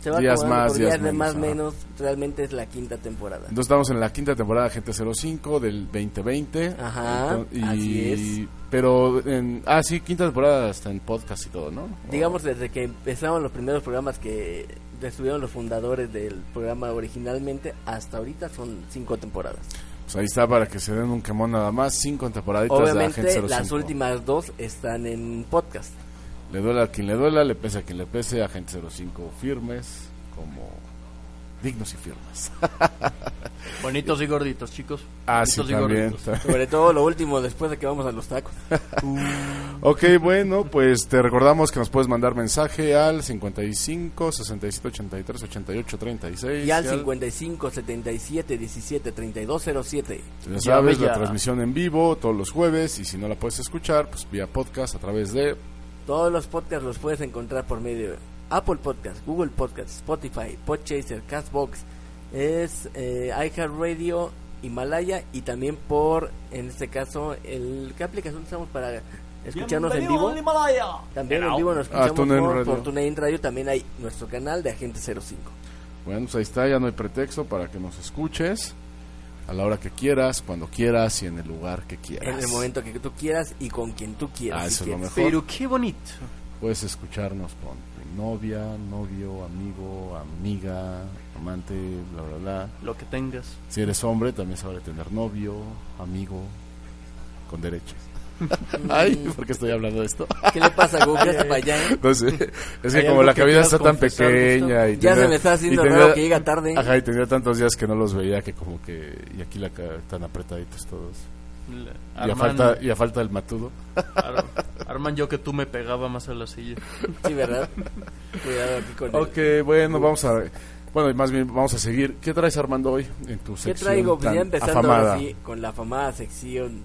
se va Días más, por días días de menos, más menos, realmente es la quinta temporada. Entonces estamos en la quinta temporada de Agente 05 del 2020. Ajá, Enton- y, así Pero, en, ah, sí, quinta temporada hasta en podcast y todo, ¿no? Digamos desde que empezaron los primeros programas que estuvieron los fundadores del programa originalmente, hasta ahorita son cinco temporadas. Pues ahí está para que se den un quemón nada más. Cinco temporaditas de Obviamente Agente 05. las últimas dos están en podcast. Le duela a quien le duela, le pese a quien le pese. Agente 05 firmes, como dignos y firmes. Bonitos y gorditos, chicos. Ah, sí, y también. gorditos. Sobre todo lo último después de que vamos a los tacos. Ok, bueno, pues te recordamos que nos puedes mandar mensaje al 55 67 83 88 36. Y al 55 77 17 32 07. Ya sabes, la ya. transmisión en vivo todos los jueves y si no la puedes escuchar, pues vía podcast a través de... Todos los podcasts los puedes encontrar por medio de Apple Podcast, Google Podcast, Spotify, Podchaser, Castbox, es eh, iHeartRadio, Himalaya y también por, en este caso, el ¿qué aplicación usamos para escucharnos en vivo? También en vivo nos Ah, escuchamos TuneIn por, Radio. por TuneIn Radio. También hay nuestro canal de Agente 05. Bueno, pues ahí está, ya no hay pretexto para que nos escuches a la hora que quieras, cuando quieras y en el lugar que quieras. En el momento que tú quieras y con quien tú quieras. Ah, si eso es lo mejor. Pero qué bonito. Puedes escucharnos con tu novia, novio, amigo, amiga, amante, bla, bla, bla. Lo que tengas. Si eres hombre, también se vale tener novio, amigo, con derechos. Ay, ¿por qué estoy hablando de esto? ¿Qué le pasa, Google? Para allá, ¿eh? No sé, es que ¿Hay como la cabina está tan pequeña y Ya tenía- se me está haciendo y tenía- raro que llega tarde. Ajá, y tenía tantos días que no los veía que como que... Y aquí la ca- tan apretaditos todos. Y a, falta, y a falta del matudo. Ar- Arman, yo que tú me pegaba más a la silla. Sí, ¿verdad? Cuidado aquí con el- Ok, bueno, vamos a... Bueno, más bien vamos a seguir. ¿Qué traes Armando hoy en tu ¿Qué sección traigo? Pues ya empezando afamada? ahora sí con la afamada sección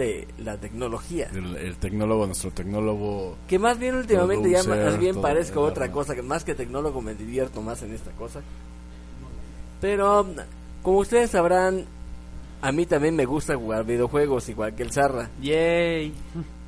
de la tecnología. El, el tecnólogo, nuestro tecnólogo... Que más bien últimamente ya más bien parezco otra cosa, que más que tecnólogo me divierto más en esta cosa. Pero como ustedes sabrán, a mí también me gusta jugar videojuegos igual que el Zarra, Yay.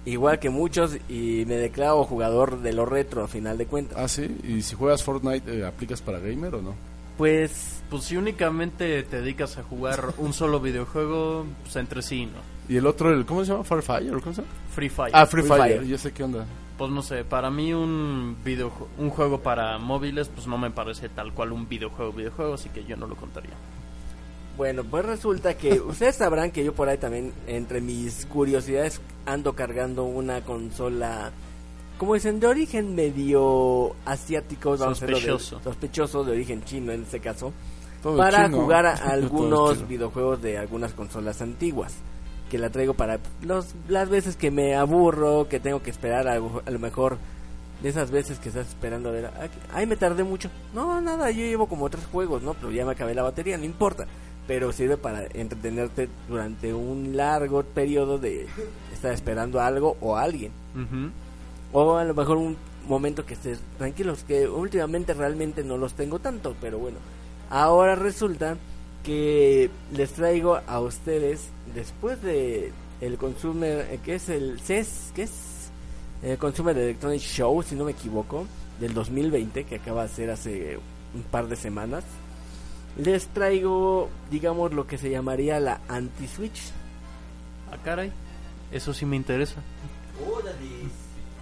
igual que muchos y me declaro jugador de lo retro a final de cuentas. Ah, sí. ¿Y si juegas Fortnite, eh, aplicas para gamer o no? Pues Pues si únicamente te dedicas a jugar un solo videojuego, pues entre sí, ¿no? Y el otro, el, ¿cómo se llama? Farfire, ¿cómo se llama? Free Fire. Ah, Free, Free Fire. Fire. Yo sé qué onda. Pues no sé, para mí un video un juego para móviles pues no me parece tal cual un videojuego videojuego, así que yo no lo contaría. Bueno, pues resulta que ustedes sabrán que yo por ahí también, entre mis curiosidades, ando cargando una consola, como dicen, de origen medio asiático, decirlo de- Sospechoso. sospechoso, de origen chino en este caso, Todo para chino. jugar a algunos videojuegos de algunas consolas antiguas. Que la traigo para los, las veces que me aburro, que tengo que esperar a, a lo mejor de esas veces que estás esperando a ver, "Ah, ay, me tardé mucho. No, nada, yo llevo como tres juegos, ¿no? Pero ya me acabé la batería, no importa. Pero sirve para entretenerte durante un largo periodo de estar esperando a algo o a alguien. Ujú. O a lo mejor un momento que estés tranquilos, que últimamente realmente no los tengo tanto, pero bueno. Ahora resulta que les traigo a ustedes después de el Consumer, eh, que es el CES, que es el Consumer Electronic Show, si no me equivoco, del 2020, que acaba de ser hace un par de semanas. Les traigo, digamos, lo que se llamaría la anti-Switch. Ah, caray. Eso sí me interesa.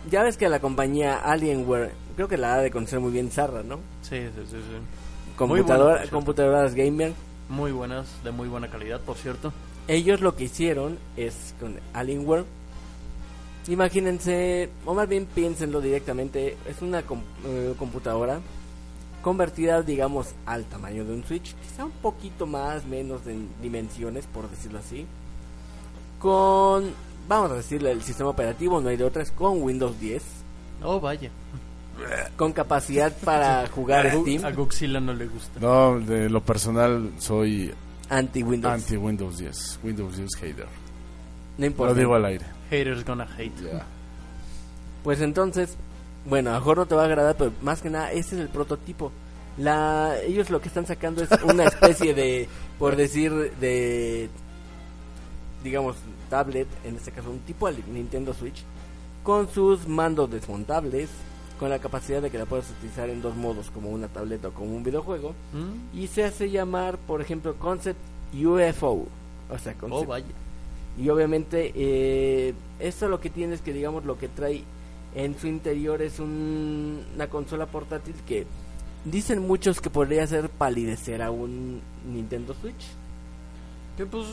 Ya ves que la compañía Alienware, creo que la ha de conocer muy bien Zarra, ¿no? Sí, sí, sí. sí. Computadora, computadoras gamer. Muy buenas, de muy buena calidad, por cierto. Ellos lo que hicieron es con Alienware. Imagínense, o más bien piénsenlo directamente, es una com- eh, computadora convertida, digamos, al tamaño de un Switch, quizá un poquito más, menos de dimensiones, por decirlo así. Con, vamos a decirle, el sistema operativo, no hay de otras, con Windows 10, Oh, vaya. con capacidad para jugar a, Steam, a Godzilla no le gusta. No, de lo personal soy anti-Windows. anti Windows 10. Windows 10 hater. no importa. Lo digo al aire. Haters gonna hate. Ya. Pues entonces, bueno, a lo mejor no te va a agradar, pero más que nada, ese es el prototipo. La, ellos lo que están sacando es una especie de, por decir, de, digamos, tablet, en este caso un tipo al Nintendo Switch, con sus mandos desmontables, con la capacidad de que la puedas utilizar en dos modos, como una tableta o como un videojuego, ¿Mm? y se hace llamar, por ejemplo, Concept UFO. O sea, Oh, Concept vaya. y obviamente eh, esto lo que tiene es que digamos lo que trae en su interior es un- una consola portátil que dicen muchos que podría hacer palidecer a un Nintendo Switch. Que pues,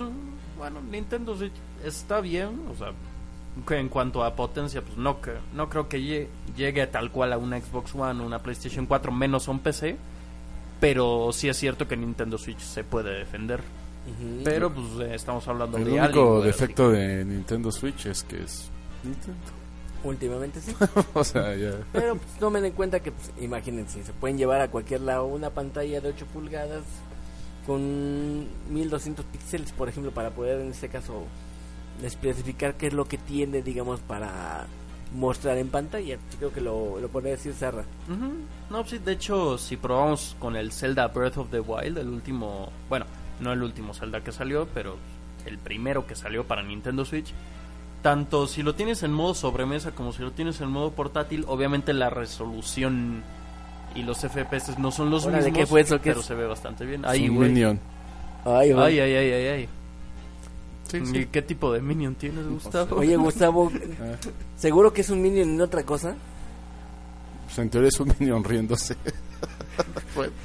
bueno, Nintendo Switch está bien, o sea, que en cuanto a potencia, pues no, que, no creo que lle- llegue tal cual a una Xbox One o una PlayStation 4, menos a un PC, pero sí es cierto que Nintendo Switch se puede defender. Pero pues eh, estamos hablando El de único Alienware, defecto de Nintendo Switch es que es Nintendo. Últimamente sí. o sea, ya. Pero pues, tomen en cuenta que, pues, imagínense, se pueden llevar a cualquier lado una pantalla de 8 pulgadas con 1200 píxeles, por ejemplo, para poder en este caso especificar qué es lo que tiene, digamos, para mostrar en pantalla. Creo que lo, lo podría decir. No, sí, de hecho, si probamos con el Zelda Breath of the Wild, el último, bueno, no el último Zelda que salió, pero el primero que salió para Nintendo Switch, tanto si lo tienes en modo sobremesa como si lo tienes en modo portátil, obviamente la resolución y los FPS no son los Órale, mismos, ¿qué fue eso? ¿Qué pero es? se ve bastante bien. Es Ay, un. Minion. Ay, Ay, ay, ay, ay, ay. Sí, ¿Y sí. qué tipo de Minion tienes, Gustavo? Oye, Gustavo, Ah, ¿seguro que es un Minion y no otra cosa? pues en teoría es un Minion riéndose.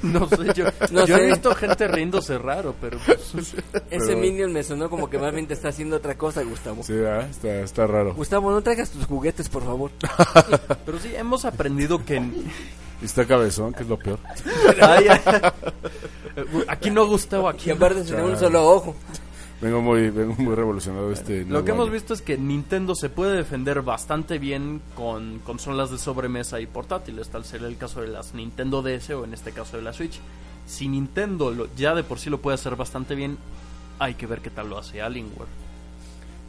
No sé, yo, No yo sé. he visto gente riéndose raro, pero pues, Ese Minion me sonó como que más bien te está haciendo otra cosa, Gustavo. Sí, ah, está, está raro. Gustavo, no traigas tus juguetes, por favor. pero sí hemos aprendido que Y está cabezón, que es lo peor. Ay. Aquí no Gustavo, aquí Y aparte se un solo ojo. Vengo muy, vengo muy revolucionado este. Lo nuevo que hemos año. visto es que Nintendo se puede defender bastante bien con consolas de sobremesa y portátiles, tal sería el caso de las Nintendo DS o en este caso de la Switch. Si Nintendo lo- ya de por sí lo puede hacer bastante bien, hay que ver qué tal lo hace Alienware.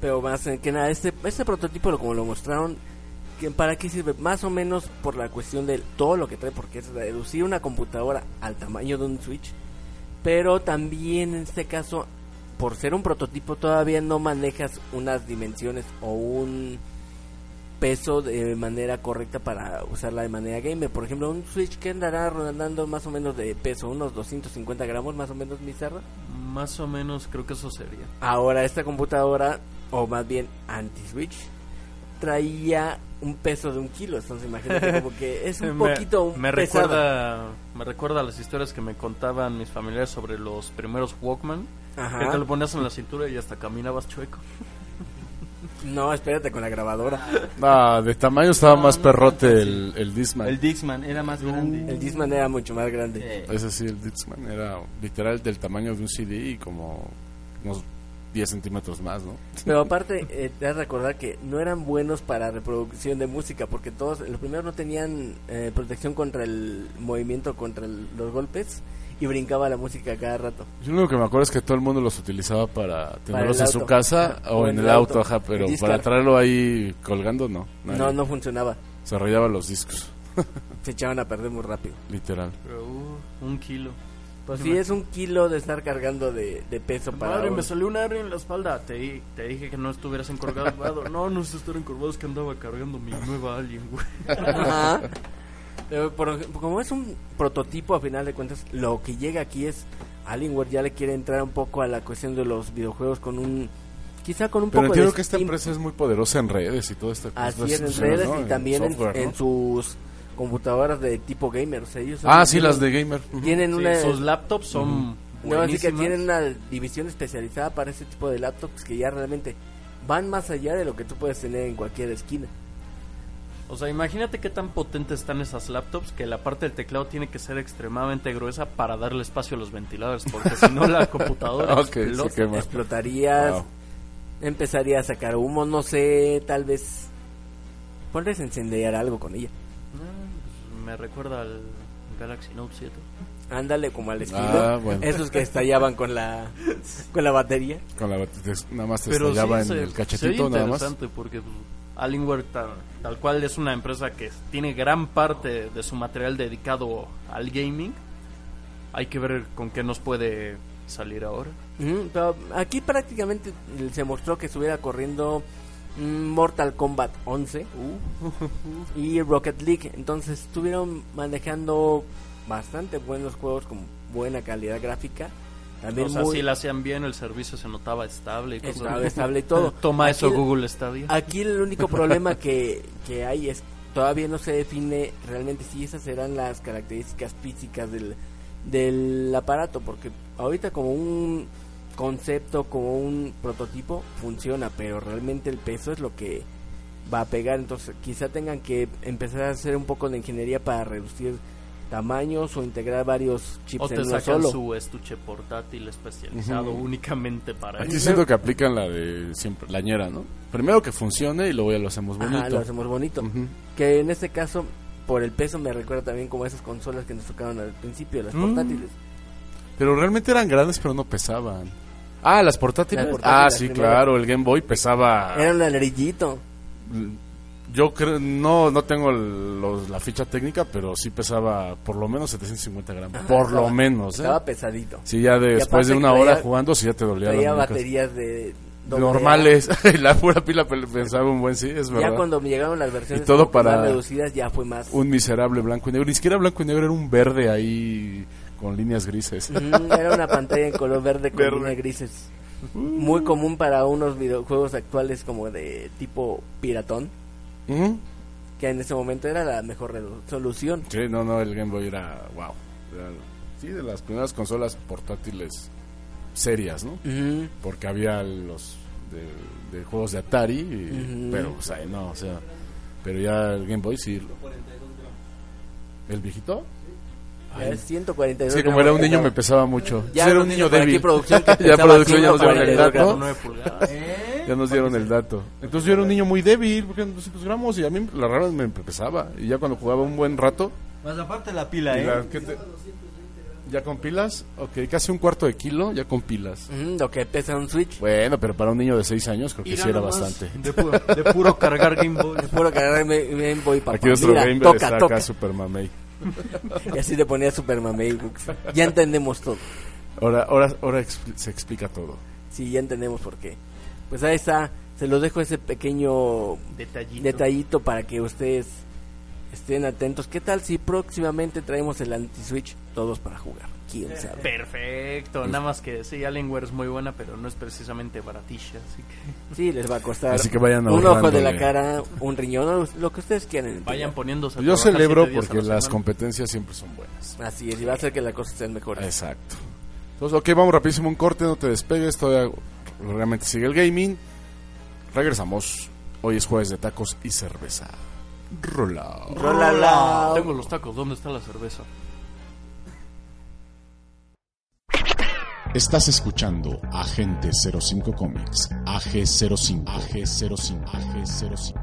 Pero más que nada, este, este prototipo, lo- como lo mostraron, ¿para qué sirve? Más o menos por la cuestión de todo lo que trae, porque es reducir una computadora al tamaño de un Switch. Pero también en este caso, por ser un prototipo, todavía no manejas unas dimensiones o un peso de manera correcta para usarla de manera gamer. Por ejemplo, un Switch que andará rondando más o menos de peso, unos 250 gramos más o menos, mi Zarra. Más o menos creo que eso sería. Ahora esta computadora, o más bien anti-Switch, traía un peso de un kilo. Entonces imagínate como que es un Me- poquito me, recuerda me recuerda a las historias que me contaban mis familiares sobre los primeros Walkman Ajá. que te lo ponías en la cintura y hasta caminabas chueco No, espérate con la grabadora. Ah, de tamaño estaba No, más no perrote tanto, el, el Discman. El Dixman era más grande. El Disman era mucho más grande. Eh, Ese sí, el Discman era literal del tamaño de un CD y como unos 10 centímetros más, ¿no? Pero aparte, eh, te has de recordar que no eran buenos para reproducción de música, porque todos, los primeros no tenían eh, protección contra el movimiento, contra el- los golpes, y brincaba la música cada rato. Yo lo único que me acuerdo es que todo el mundo los utilizaba para tenerlos en su casa o en el auto, ajá, pero para traerlo ahí colgando, no. nadie. No, no funcionaba. Se rayaban los discos, Se echaban a perder muy rápido. literal. pero uh, un kilo Pues sí, es un kilo de estar cargando de, de peso para... Madre, me salió un área en la espalda. Te, di- te dije que no estuvieras encorvado. no, no sé estar encorvado, es que andaba cargando mi nueva alien, güey. Ajá. Pero por ej- como es un prototipo, a final de cuentas, lo que llega aquí es Alienware ya le quiere entrar un poco a la cuestión de los videojuegos con un quizá con un Pero poco entiendo de que esta empresa es muy poderosa en redes y todo esto. así es en redes y también en, en sus computadoras de tipo gamer, o sea, ellos Ah, sí, las de gamer. Tienen Sí, una sus laptops son no, así que tienen una división especializada para ese tipo de laptops que ya realmente van más allá de lo que tú puedes tener en cualquier esquina. O sea, imagínate qué tan potentes están esas laptops que la parte del teclado tiene que ser extremadamente gruesa para darle espacio a los ventiladores, porque si no la computadora Ok, se explota. quema. explotarías, Wow. empezaría a sacar humo, no sé, tal vez podrías encender algo con ella. Me recuerda al Galaxy Note 7. Ándale como al estilo. Ah, bueno. Esos que estallaban con la con la batería. Con la, te- nada más te Pero estallaba sí, en se- el cachetito, nada más. interesante porque pues, Alienware tal, tal cual es una empresa que tiene gran parte de su material dedicado al gaming. Hay que ver con qué nos puede salir ahora. Pero aquí prácticamente se mostró que estuviera corriendo Mortal Kombat 11 y Rocket League. Entonces estuvieron manejando bastante buenos juegos con buena calidad gráfica. También o sea, muy si la hacían bien, el servicio se notaba estable y cosas estable, estable y todo. Toma eso Google Stadia. Aquí el único problema que, que hay es todavía no se define realmente si esas serán las características físicas del, del aparato, porque ahorita como un concepto, como un prototipo funciona, pero realmente el peso es lo que va a pegar, entonces quizá tengan que empezar a hacer un poco de ingeniería para reducir tamaños o integrar varios chips O te en uno sacan solo. su estuche portátil especializado únicamente para Aquí eso. siento que aplican la de siempre, la ñera, ¿no? Primero que funcione y luego ya lo hacemos bonito. Ajá, lo hacemos bonito. Que en este caso, por el peso, me recuerda también como esas consolas que nos tocaron al principio, las Mm. portátiles. Pero realmente eran grandes, pero no pesaban. Ah, las portátiles. Las portátiles, ah, sí, claro, el Game Boy pesaba. Era un. Yo creo, no, no tengo el- los- la ficha técnica, pero sí pesaba por lo menos 750 gramos. por estaba- lo menos, ¿eh? Estaba pesadito. Sí, ya después de una traía- hora jugando, sí ya te dolía Traía baterías de... Normales. la pura pila pe- pensaba un buen sí, es verdad. Ya cuando me llegaron las versiones Y todo para- más reducidas, ya fue más... Un miserable blanco y negro. Ni siquiera blanco y negro, era un verde ahí con líneas grises. Mm, era una pantalla en color verde con Verde. líneas grises. Muy común para unos videojuegos actuales como de tipo piratón, que en ese momento era la mejor solución. Sí, no, no, el Game Boy era, wow. Era, sí, de las primeras consolas portátiles serias, ¿no? Ujú. Porque había los de, de juegos de Atari, y- Ujú. pero, o sea, no, o sea, pero ya el Game Boy sí. ¿El viejito? Ya es 142 Sí, como era un niño me pesaba mucho. Ya era nos un niño aquí débil. producción que ya producción ya nos dieron el 142 dato. gramos. 9 pulgadas. Ya nos dieron el dato. Entonces yo era un niño muy débil, porque eran 200 gramos y a mí la rara me pesaba. Y ya cuando jugaba un buen rato, Más aparte la pila, ¿eh? la- ¿qué te- ¿ya con pilas? Ok, casi un cuarto de kilo, ya con pilas. Ujú, lo que pesa un Switch. Bueno, pero para un niño de 6 años creo que sí era bastante. De, pu- de puro cargar Game Boy. Puro cargar Game Game Boy papá. Aquí nuestro Mira, gamer toca, está toca. acá super mamey. Y así le ponía Super Mamey. Books. Ya entendemos todo. Ahora, ahora, ahora expl- se explica todo. Sí, ya entendemos por qué. Pues ahí está. Se los dejo ese pequeño Detallito. detallito para que ustedes estén atentos. ¿Qué tal si próximamente traemos el anti-switch todos para jugar? ¿Quién sabe? Perfecto, nada más que sí, Alienware es muy buena, pero no es precisamente baratilla, así que Sí, les va a costar Así que vayan un ojo de la ahorrándole. cara, un riñón, lo que ustedes quieran. vayan poniéndose. a Yo celebro porque la las semana. competencias siempre son buenas. Así es, y va a hacer que las cosas sean mejores. Exacto. Entonces, ok, vamos rapidísimo un corte, no te despegues, todavía realmente sigue el gaming. Regresamos. Hoy es jueves de tacos y cerveza. Rola. Rolala. Tengo los tacos, ¿dónde está la cerveza? Estás escuchando Agente 05 Comics. AG05. AG05. AG05.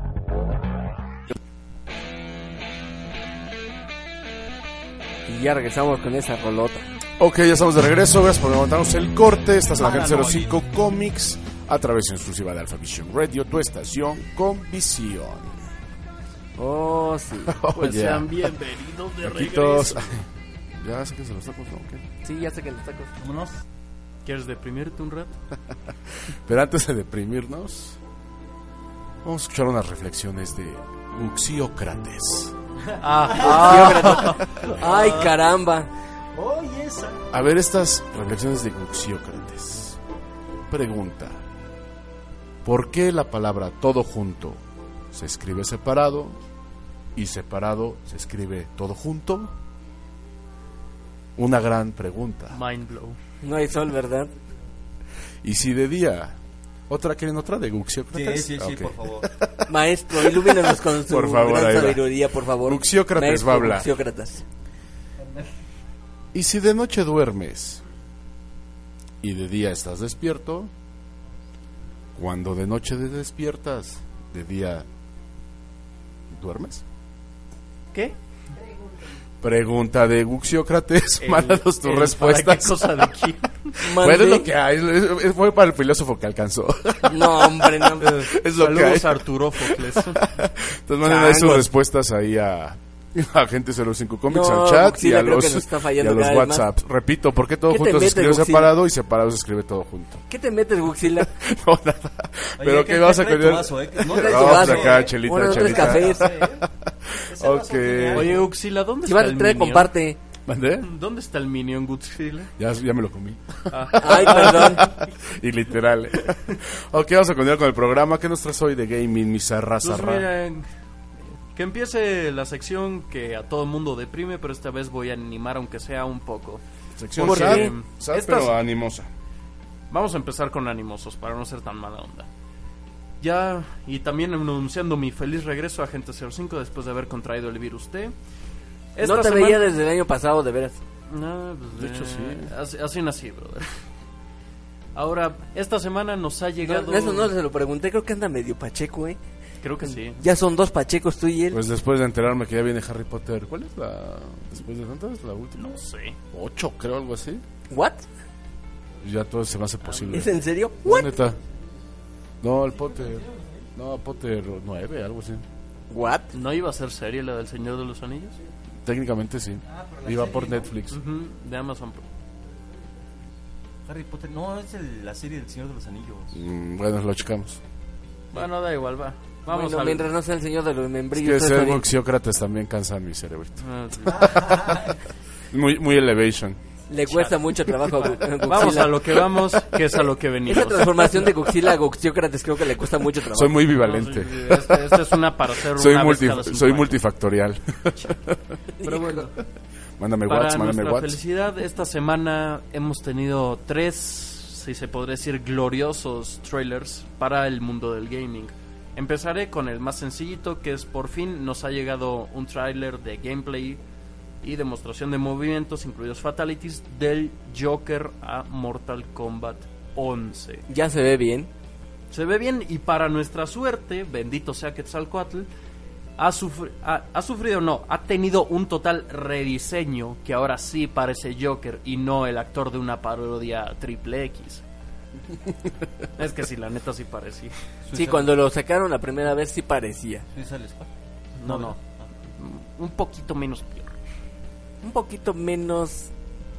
Y ya regresamos con esa rolota. Ok, ya estamos de regreso. Gracias por aguantarnos el corte. Estás en Agente 05 Comics a través de exclusiva de Alpha Vision Radio, tu estación con visión. Oh, sí. Pues Oye, sean bienvenidos de aquí regreso. Ya sé que se los tacos, ¿no? Sí, ya sé que los tacos. Vámonos. ¿Quieres deprimirte un rato? Pero antes de deprimirnos, vamos a escuchar unas reflexiones de Uxiócrates. Ah, Ay, caramba. A ver estas reflexiones de Uxiócrates. Pregunta. ¿Por qué la palabra todo junto se escribe separado y separado se escribe todo junto? Una gran pregunta. Mind blow. No hay sol, ¿verdad? ¿Y si de día? ¿Otra quieren otra de Sí, Uxiócrates? sí, sí, Ok. por favor. Maestro, ilumínanos con su Por favor, gran sabiduría, por favor. Uxiócrates Maestro va a hablar. Uxiócrates. ¿Y si de noche duermes y de día estás despierto? Cuando de noche te despiertas, de día duermes? ¿Qué? Pregunta de Guxiócrates, mándanos tus respuestas. ¿Para qué cosa de quién? Bueno, es lo que hay, es- fue para el filósofo que alcanzó. No, hombre, no. es lo que hay. Saludos a Arturófocles. Entonces manden ahí sus Changos. respuestas ahí a, a Gente 05 Comics, No, al chat y Guxila, a los, y a los vez más. WhatsApp. Repito, ¿por qué todo ¿Qué te junto se escribe Guxila? separado y separado se escribe todo junto? ¿Qué te metes, Guxila? No, nada. Pero ¿qué vas a trae querer? vaso, eh? No, trae pues vaso. acá, chelita, Uno, tres chelita. cafés. Ok. Oye, Uxila, ¿dónde Si está el a traer, Minion? comparte. ¿Mandé? ¿Dónde está el Minion, Uxila? Ya, ya me lo comí. Ay, perdón. y literal. ok, vamos a continuar con el programa. ¿Qué nos traes hoy de gaming, mi zarra, Pues que empiece la sección que a todo mundo deprime, pero esta vez voy a animar aunque sea un poco. Sección ¿Por sad, qué? sad, Estas- pero animosa. Vamos a empezar con animosos para no ser tan mala onda. Ya, y también anunciando mi feliz regreso a Agente 05 después de haber contraído el virus T. Esta No te semana- veía desde el año pasado, de veras. No, pues, De hecho, eh, sí. Así, así nací, brother. Ahora, esta semana nos ha llegado... No, eso no se lo pregunté, creo que anda medio pacheco, ¿eh? Creo que sí. Ya son dos pachecos tú y él. Pues después de enterarme que ya viene Harry Potter, ¿cuál es la. después de tantas? La última? No sé. Ocho, creo, algo así. ¿What? Ya todo se me hace posible. ¿Es en serio? No, ¿What? neta. No, el Potter. No, Potter 9, algo así. ¿What? ¿No iba a ser serie la del Señor de los Anillos? Técnicamente sí. Iba por Netflix. De Amazon. Harry Potter, no, es el- la serie del Señor de los Anillos. Mm, bueno, lo checamos. Bueno, da igual, va. Vamos bueno, al- mientras no sea el señor de los Es membrillos. que todo ser boxiócratas también cansa mi cerebrito. Ah, sí. Muy, muy elevation. Le cuesta mucho trabajo a a. Vamos a lo que vamos, que es a lo que venimos. Esa transformación de Guxila a Guxiócrates creo que le cuesta mucho trabajo. Soy muy No, bivalente. sí, Esta esta es una para hacer Soy, una multi, soy años. multifactorial. Pero bueno, mándame para WhatsApp, mándame nuestra WhatsApp. felicidad, esta semana hemos tenido tres, si se podría decir, gloriosos trailers para el mundo del gaming. Empezaré con el más sencillito, que es por fin nos ha llegado un trailer de gameplay y demostración de movimientos, incluidos fatalities, del Joker a Mortal Kombat 11. Ya se ve bien. Se ve bien y para nuestra suerte, bendito sea Quetzalcoatl, ha, sufri- ha, ha sufrido, no, ha tenido un total rediseño que ahora sí parece Joker y no el actor de una parodia triple X. es que sí, la neta sí parecía. Sí, cuando lo sacaron la primera vez sí parecía. Suiza del Squad. No, no. Un poquito menos peor. Un poquito menos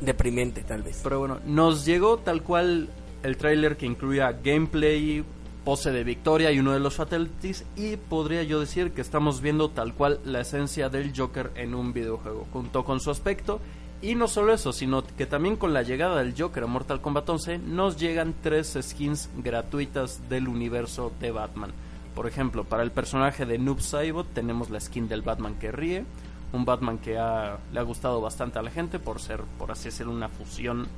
deprimente, tal vez. Pero bueno, nos llegó tal cual el tráiler que incluía gameplay, pose de victoria y uno de los fatalities y podría yo decir que estamos viendo tal cual la esencia del Joker en un videojuego, junto con su aspecto y no solo eso, sino que también con la llegada del Joker a Mortal Kombat 11 nos llegan tres skins gratuitas del universo de Batman. Por ejemplo, para el personaje de Noob Saibot tenemos la skin del Batman que ríe, un Batman que le ha gustado bastante a la gente por ser, por así decirlo, una fusión.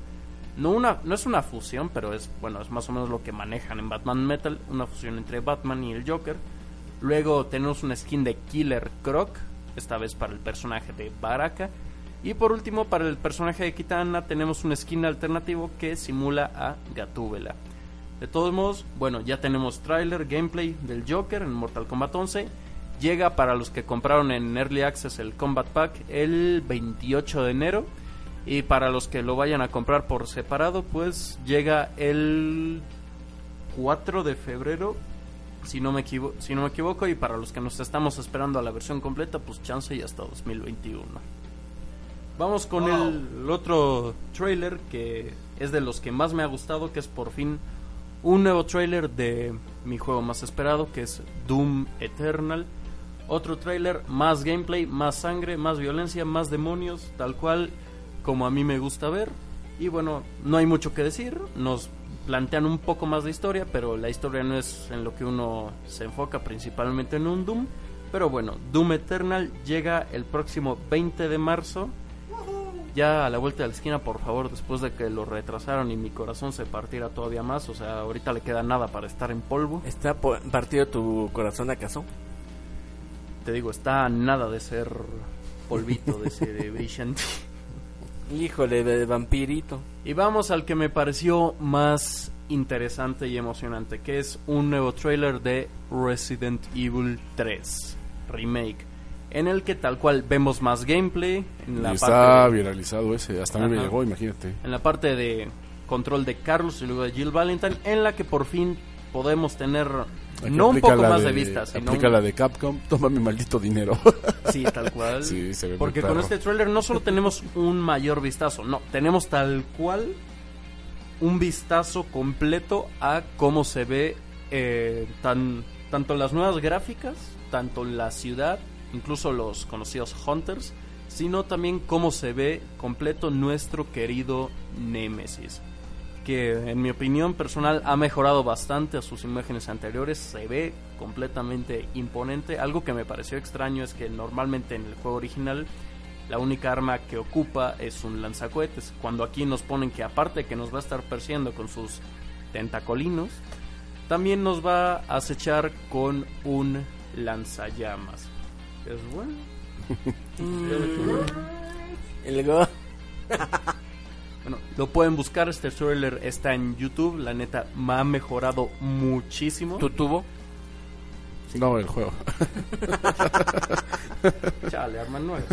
No, una, no es una fusión, pero es bueno, es más o menos lo que manejan en Batman Metal, una fusión entre Batman y el Joker. Luego tenemos una skin de Killer Croc, esta vez para el personaje de Baraka. Y por último, para el personaje de Kitana tenemos un skin alternativo que simula a Gatúbela. De todos modos, bueno, ya tenemos trailer, gameplay del Joker en Mortal Kombat 11. Llega para los que compraron en Early Access el Combat Pack el 28 de enero. Y para los que lo vayan a comprar por separado, pues llega el 4 de febrero, si no me, si no me equivoco. Y para los que nos estamos esperando a la versión completa, pues chance y hasta 2021. Vamos con el otro trailer que es de los que más me ha gustado, que es por fin un nuevo trailer de mi juego más esperado, que es Doom Eternal. Otro trailer, más gameplay, más sangre, más violencia, más demonios, tal cual como a mí me gusta ver. Y bueno, no hay mucho que decir, nos plantean un poco más de historia, pero la historia no es en lo que uno se enfoca principalmente en un Doom. Pero bueno, Doom Eternal llega el próximo 20 de marzo. Ya a la vuelta de la esquina, por favor, después de que lo retrasaron y mi corazón se partiera todavía más. O sea, ahorita le queda nada para estar en polvo. ¿Está partido tu corazón acaso? Te digo, está nada de ser polvito de ese de brillante. Híjole, de vampirito. Y vamos al que me pareció más interesante y emocionante, que es un nuevo trailer de Resident Evil 3 Remake, en el que tal cual vemos más gameplay en la y está parte de- viralizado ese. Hasta mí me llegó, imagínate. en la parte de control de Carlos y luego de Jill Valentine, en la que por fin podemos tener Aquí no un poco más de, vista, sino Aplica la de Capcom. Toma mi maldito dinero. Sí, tal cual. Sí, se ve Porque con este tráiler no solo tenemos un mayor vistazo, no, tenemos tal cual un vistazo completo a cómo se ve eh, tan, tanto las nuevas gráficas, tanto la ciudad, incluso los conocidos Hunters, sino también cómo se ve completo nuestro querido Nemesis que en mi opinión personal ha mejorado bastante a sus imágenes anteriores, se ve completamente imponente. Algo que me pareció extraño es que normalmente en el juego original la única arma que ocupa es un lanzacohetes, cuando aquí nos ponen que aparte que nos va a estar persiguiendo con sus tentacolinos, también nos va a acechar con un lanzallamas. Es bueno. Y luego, Bueno, lo pueden buscar, este trailer está en YouTube, la neta me ha mejorado muchísimo. tu tubo. No, el juego. Chale, arma nueva.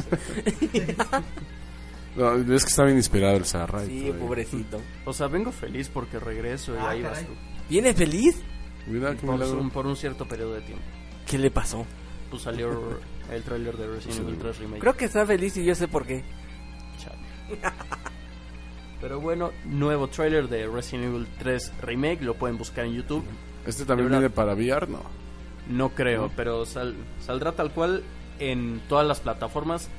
No, es que está bien inspirado el Sarra. y Sí, pobrecito. O sea, vengo feliz porque regreso y ahí vas tú. ¿Viene feliz? Mira, Por un, por un cierto periodo de tiempo. ¿Qué le pasó? Pues salió el trailer de Resident Evil 3 Remake. Creo que está feliz y yo sé por qué. Chale. Pero bueno, nuevo trailer de Resident Evil 3 Remake, lo pueden buscar en YouTube. Este también De verdad. viene para VR, ¿no? No creo, pero sal- saldrá tal cual en todas las plataformas.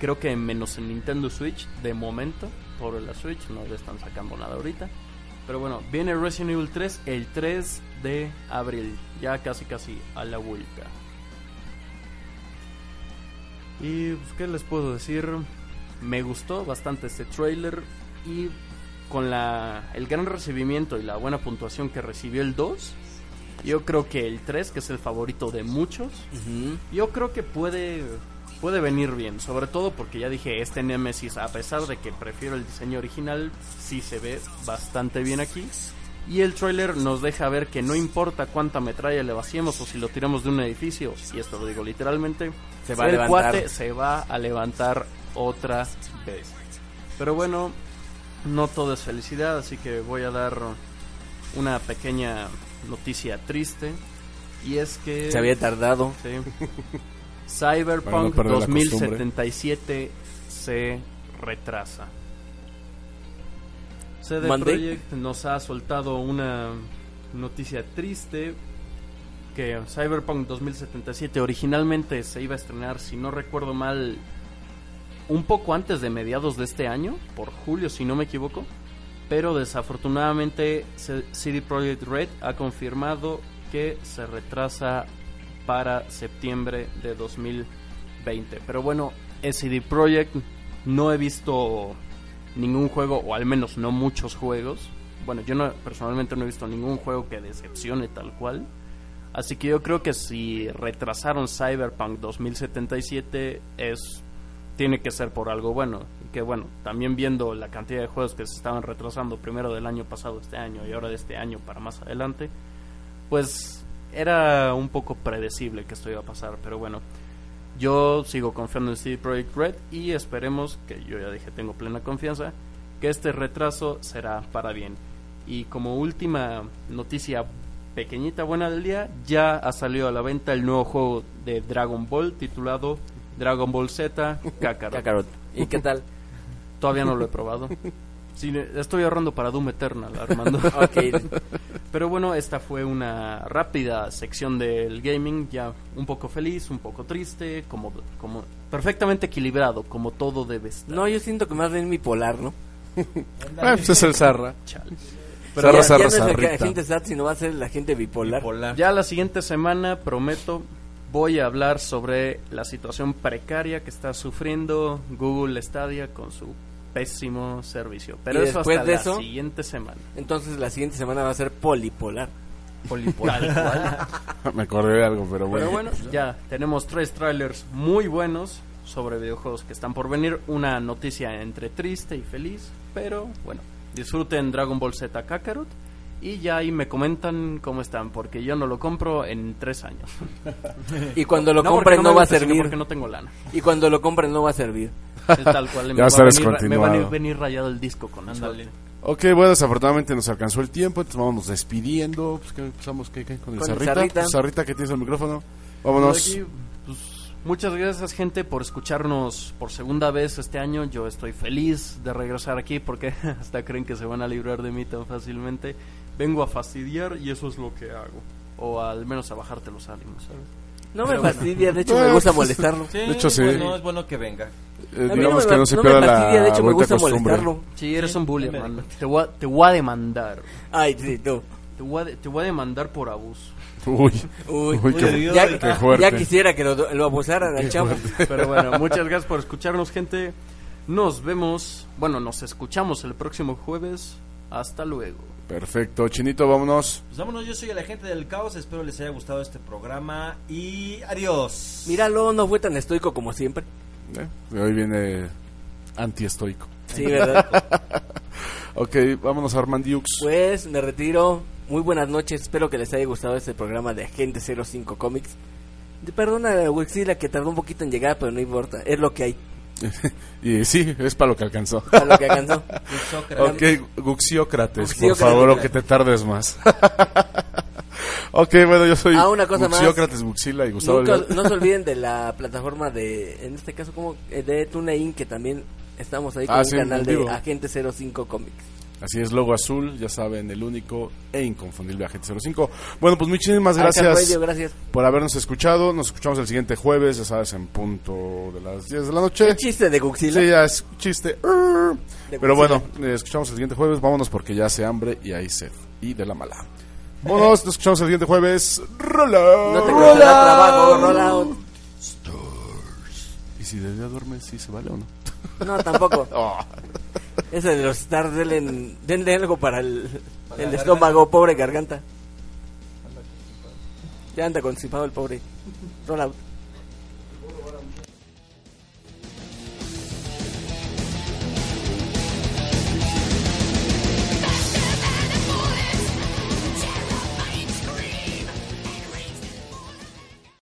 Creo que menos en Nintendo Switch de momento. Por la Switch no le están sacando nada ahorita. Pero bueno, viene Resident Evil 3 el 3 de abril. Ya casi casi a la vuelta. Y pues, ¿qué les puedo decir? Me gustó bastante este trailer. Y con la, el gran recibimiento y la buena puntuación que recibió el 2, yo creo que el 3, que es el favorito de muchos, yo creo que puede puede venir bien, sobre todo porque ya dije, este Nemesis, a pesar de que prefiero el diseño original, sí se ve bastante bien aquí. Y el trailer nos deja ver que no importa cuánta metralla le vaciemos o si lo tiramos de un edificio, y esto lo digo literalmente, Se va a el levantar. cuate se va a levantar otra vez. Pero bueno, no todo es felicidad, así que voy a dar una pequeña noticia triste. Y es que... Se había tardado. Sí. Cyberpunk perder la 2077 se retrasa. CD ¿Mandé? Projekt nos ha soltado una noticia triste que Cyberpunk 2077 originalmente se iba a estrenar, si no recuerdo mal, un poco antes de mediados de este año, por julio si no me equivoco, pero desafortunadamente CD Projekt Red ha confirmado que se retrasa para septiembre de 2020. Pero bueno, CD Projekt no he visto ningún juego, o al menos no muchos juegos. Bueno, yo no, personalmente no he visto ningún juego que decepcione tal cual. Así que yo creo que si retrasaron Cyberpunk 2077 es tiene que ser por algo bueno. Y que bueno, también viendo la cantidad de juegos que se estaban retrasando primero del año pasado este año y ahora de este año para más adelante, pues era un poco predecible que esto iba a pasar, pero bueno. Yo sigo confiando en CD Projekt Red y esperemos, que yo ya dije tengo plena confianza, que este retraso será para bien. Y como última noticia pequeñita buena del día, ya ha salido a la venta el nuevo juego de Dragon Ball titulado Dragon Ball Z Kakarot. Kakarot. ¿Y qué tal? Todavía no lo he probado. Sí, estoy ahorrando para Doom Eternal, Armando. Ok. Pero bueno, esta fue una rápida sección del gaming, ya un poco feliz, un poco triste, como, como perfectamente equilibrado, como todo debe estar. No, yo siento que más bien bipolar, ¿no? Ah, pues es el Zarra. Chale. Zarra, ya, zarra, ya no es la gente sad, sino va a ser la gente bipolar. Bipolar. Ya la siguiente semana, prometo, voy a hablar sobre la situación precaria que está sufriendo Google Stadia con su pésimo servicio. Pero Y eso después hasta de la eso- siguiente semana. Entonces la siguiente semana va a ser polipolar. Cual. Me acordé de algo, pero bueno. Pero bueno, ya tenemos tres trailers muy buenos sobre videojuegos que están por venir. Una noticia entre triste y feliz, pero bueno, disfruten Dragon Ball Z Kakarot y ya ahí me comentan cómo están, porque yo no lo compro en tres años. Y cuando lo No, compren no, me va a servir. porque no tengo lana. Y cuando lo compren no va a servir. Es tal cual, me Ya va, está a venir, me descontinuado. va a venir- rayado el disco con Ándale. Ok, bueno, desafortunadamente nos alcanzó el tiempo, entonces vamos despidiendo. Pues, ¿qué empezamos? ¿Qué, qué? ¿Con el Zarrita? Zarrita. Pues, que tienes el micrófono. Pues Vámonos. aquí, pues, muchas gracias gente por escucharnos por segunda vez este año. Yo estoy feliz de regresar aquí porque hasta creen que se van a librar de mí tan fácilmente. Vengo a fastidiar y eso es lo que hago. O al menos a bajarte los ánimos, ¿sabes? No me fastidia, de hecho me gusta molestarlo. Sí, De hecho, sí. Bueno, es bueno que venga. Eh, digamos me- que no se me pierda fastidia, la de hecho me gusta costumbre. molestarlo. Sí, eres un bully, me hermano. Te voy, a, te voy a demandar. Ay, sí, tú. Te voy a, te voy a demandar por abuso. Uy, Uy, Uy, qué- ya, qué fuerte. ya quisiera que lo, lo abusaran al chavo. Pero bueno, muchas gracias por escucharnos, gente. Nos vemos, bueno, nos escuchamos el próximo jueves. Hasta luego. Perfecto. Chinito, vámonos. Pues vámonos, yo soy el agente del caos. Espero les haya gustado este programa. Y adiós. Míralo, no fue tan estoico como siempre. Eh, Hoy viene antiestoico. Sí, ¿verdad? Ok, vámonos a Armandiux. Pues me retiro. Muy buenas noches. Espero que les haya gustado este programa de Agente 05 Comics. Perdona, Wixila, que tardó un poquito en llegar, pero no importa. Es lo que hay. y sí, es para lo que alcanzó. Para lo que alcanzó. ok, Guxiócrates, por favor, o que te tardes más. ok, bueno, yo soy Ah, una cosa más. Guxiócrates, Guxila y Gustavo Nunca- no se olviden de la plataforma de, en este caso, como eh, de TuneIn, que también estamos ahí con Ah, un sí, canal de. Agente 05 Comics. Así es, logo azul, ya saben, el único e inconfundible Agente 05. Bueno, pues muchísimas gracias gracias. por habernos escuchado. Nos escuchamos el siguiente jueves, ya sabes, en punto de las 10 de la noche. Un chiste de Guxila. Sí, ya es chiste. Pero bueno, eh, escuchamos el siguiente jueves. Vámonos porque ya hace hambre y hay sed. Y de la mala. Vámonos, nos escuchamos el siguiente jueves. Rola. No te costará trabajo, out. ¿Y si de día duermes, sí se vale o no? No, tampoco. Oh. Ese de los stars, denle, denle algo para el, el estómago, pobre garganta. Ya anda constipado el pobre. Roll out.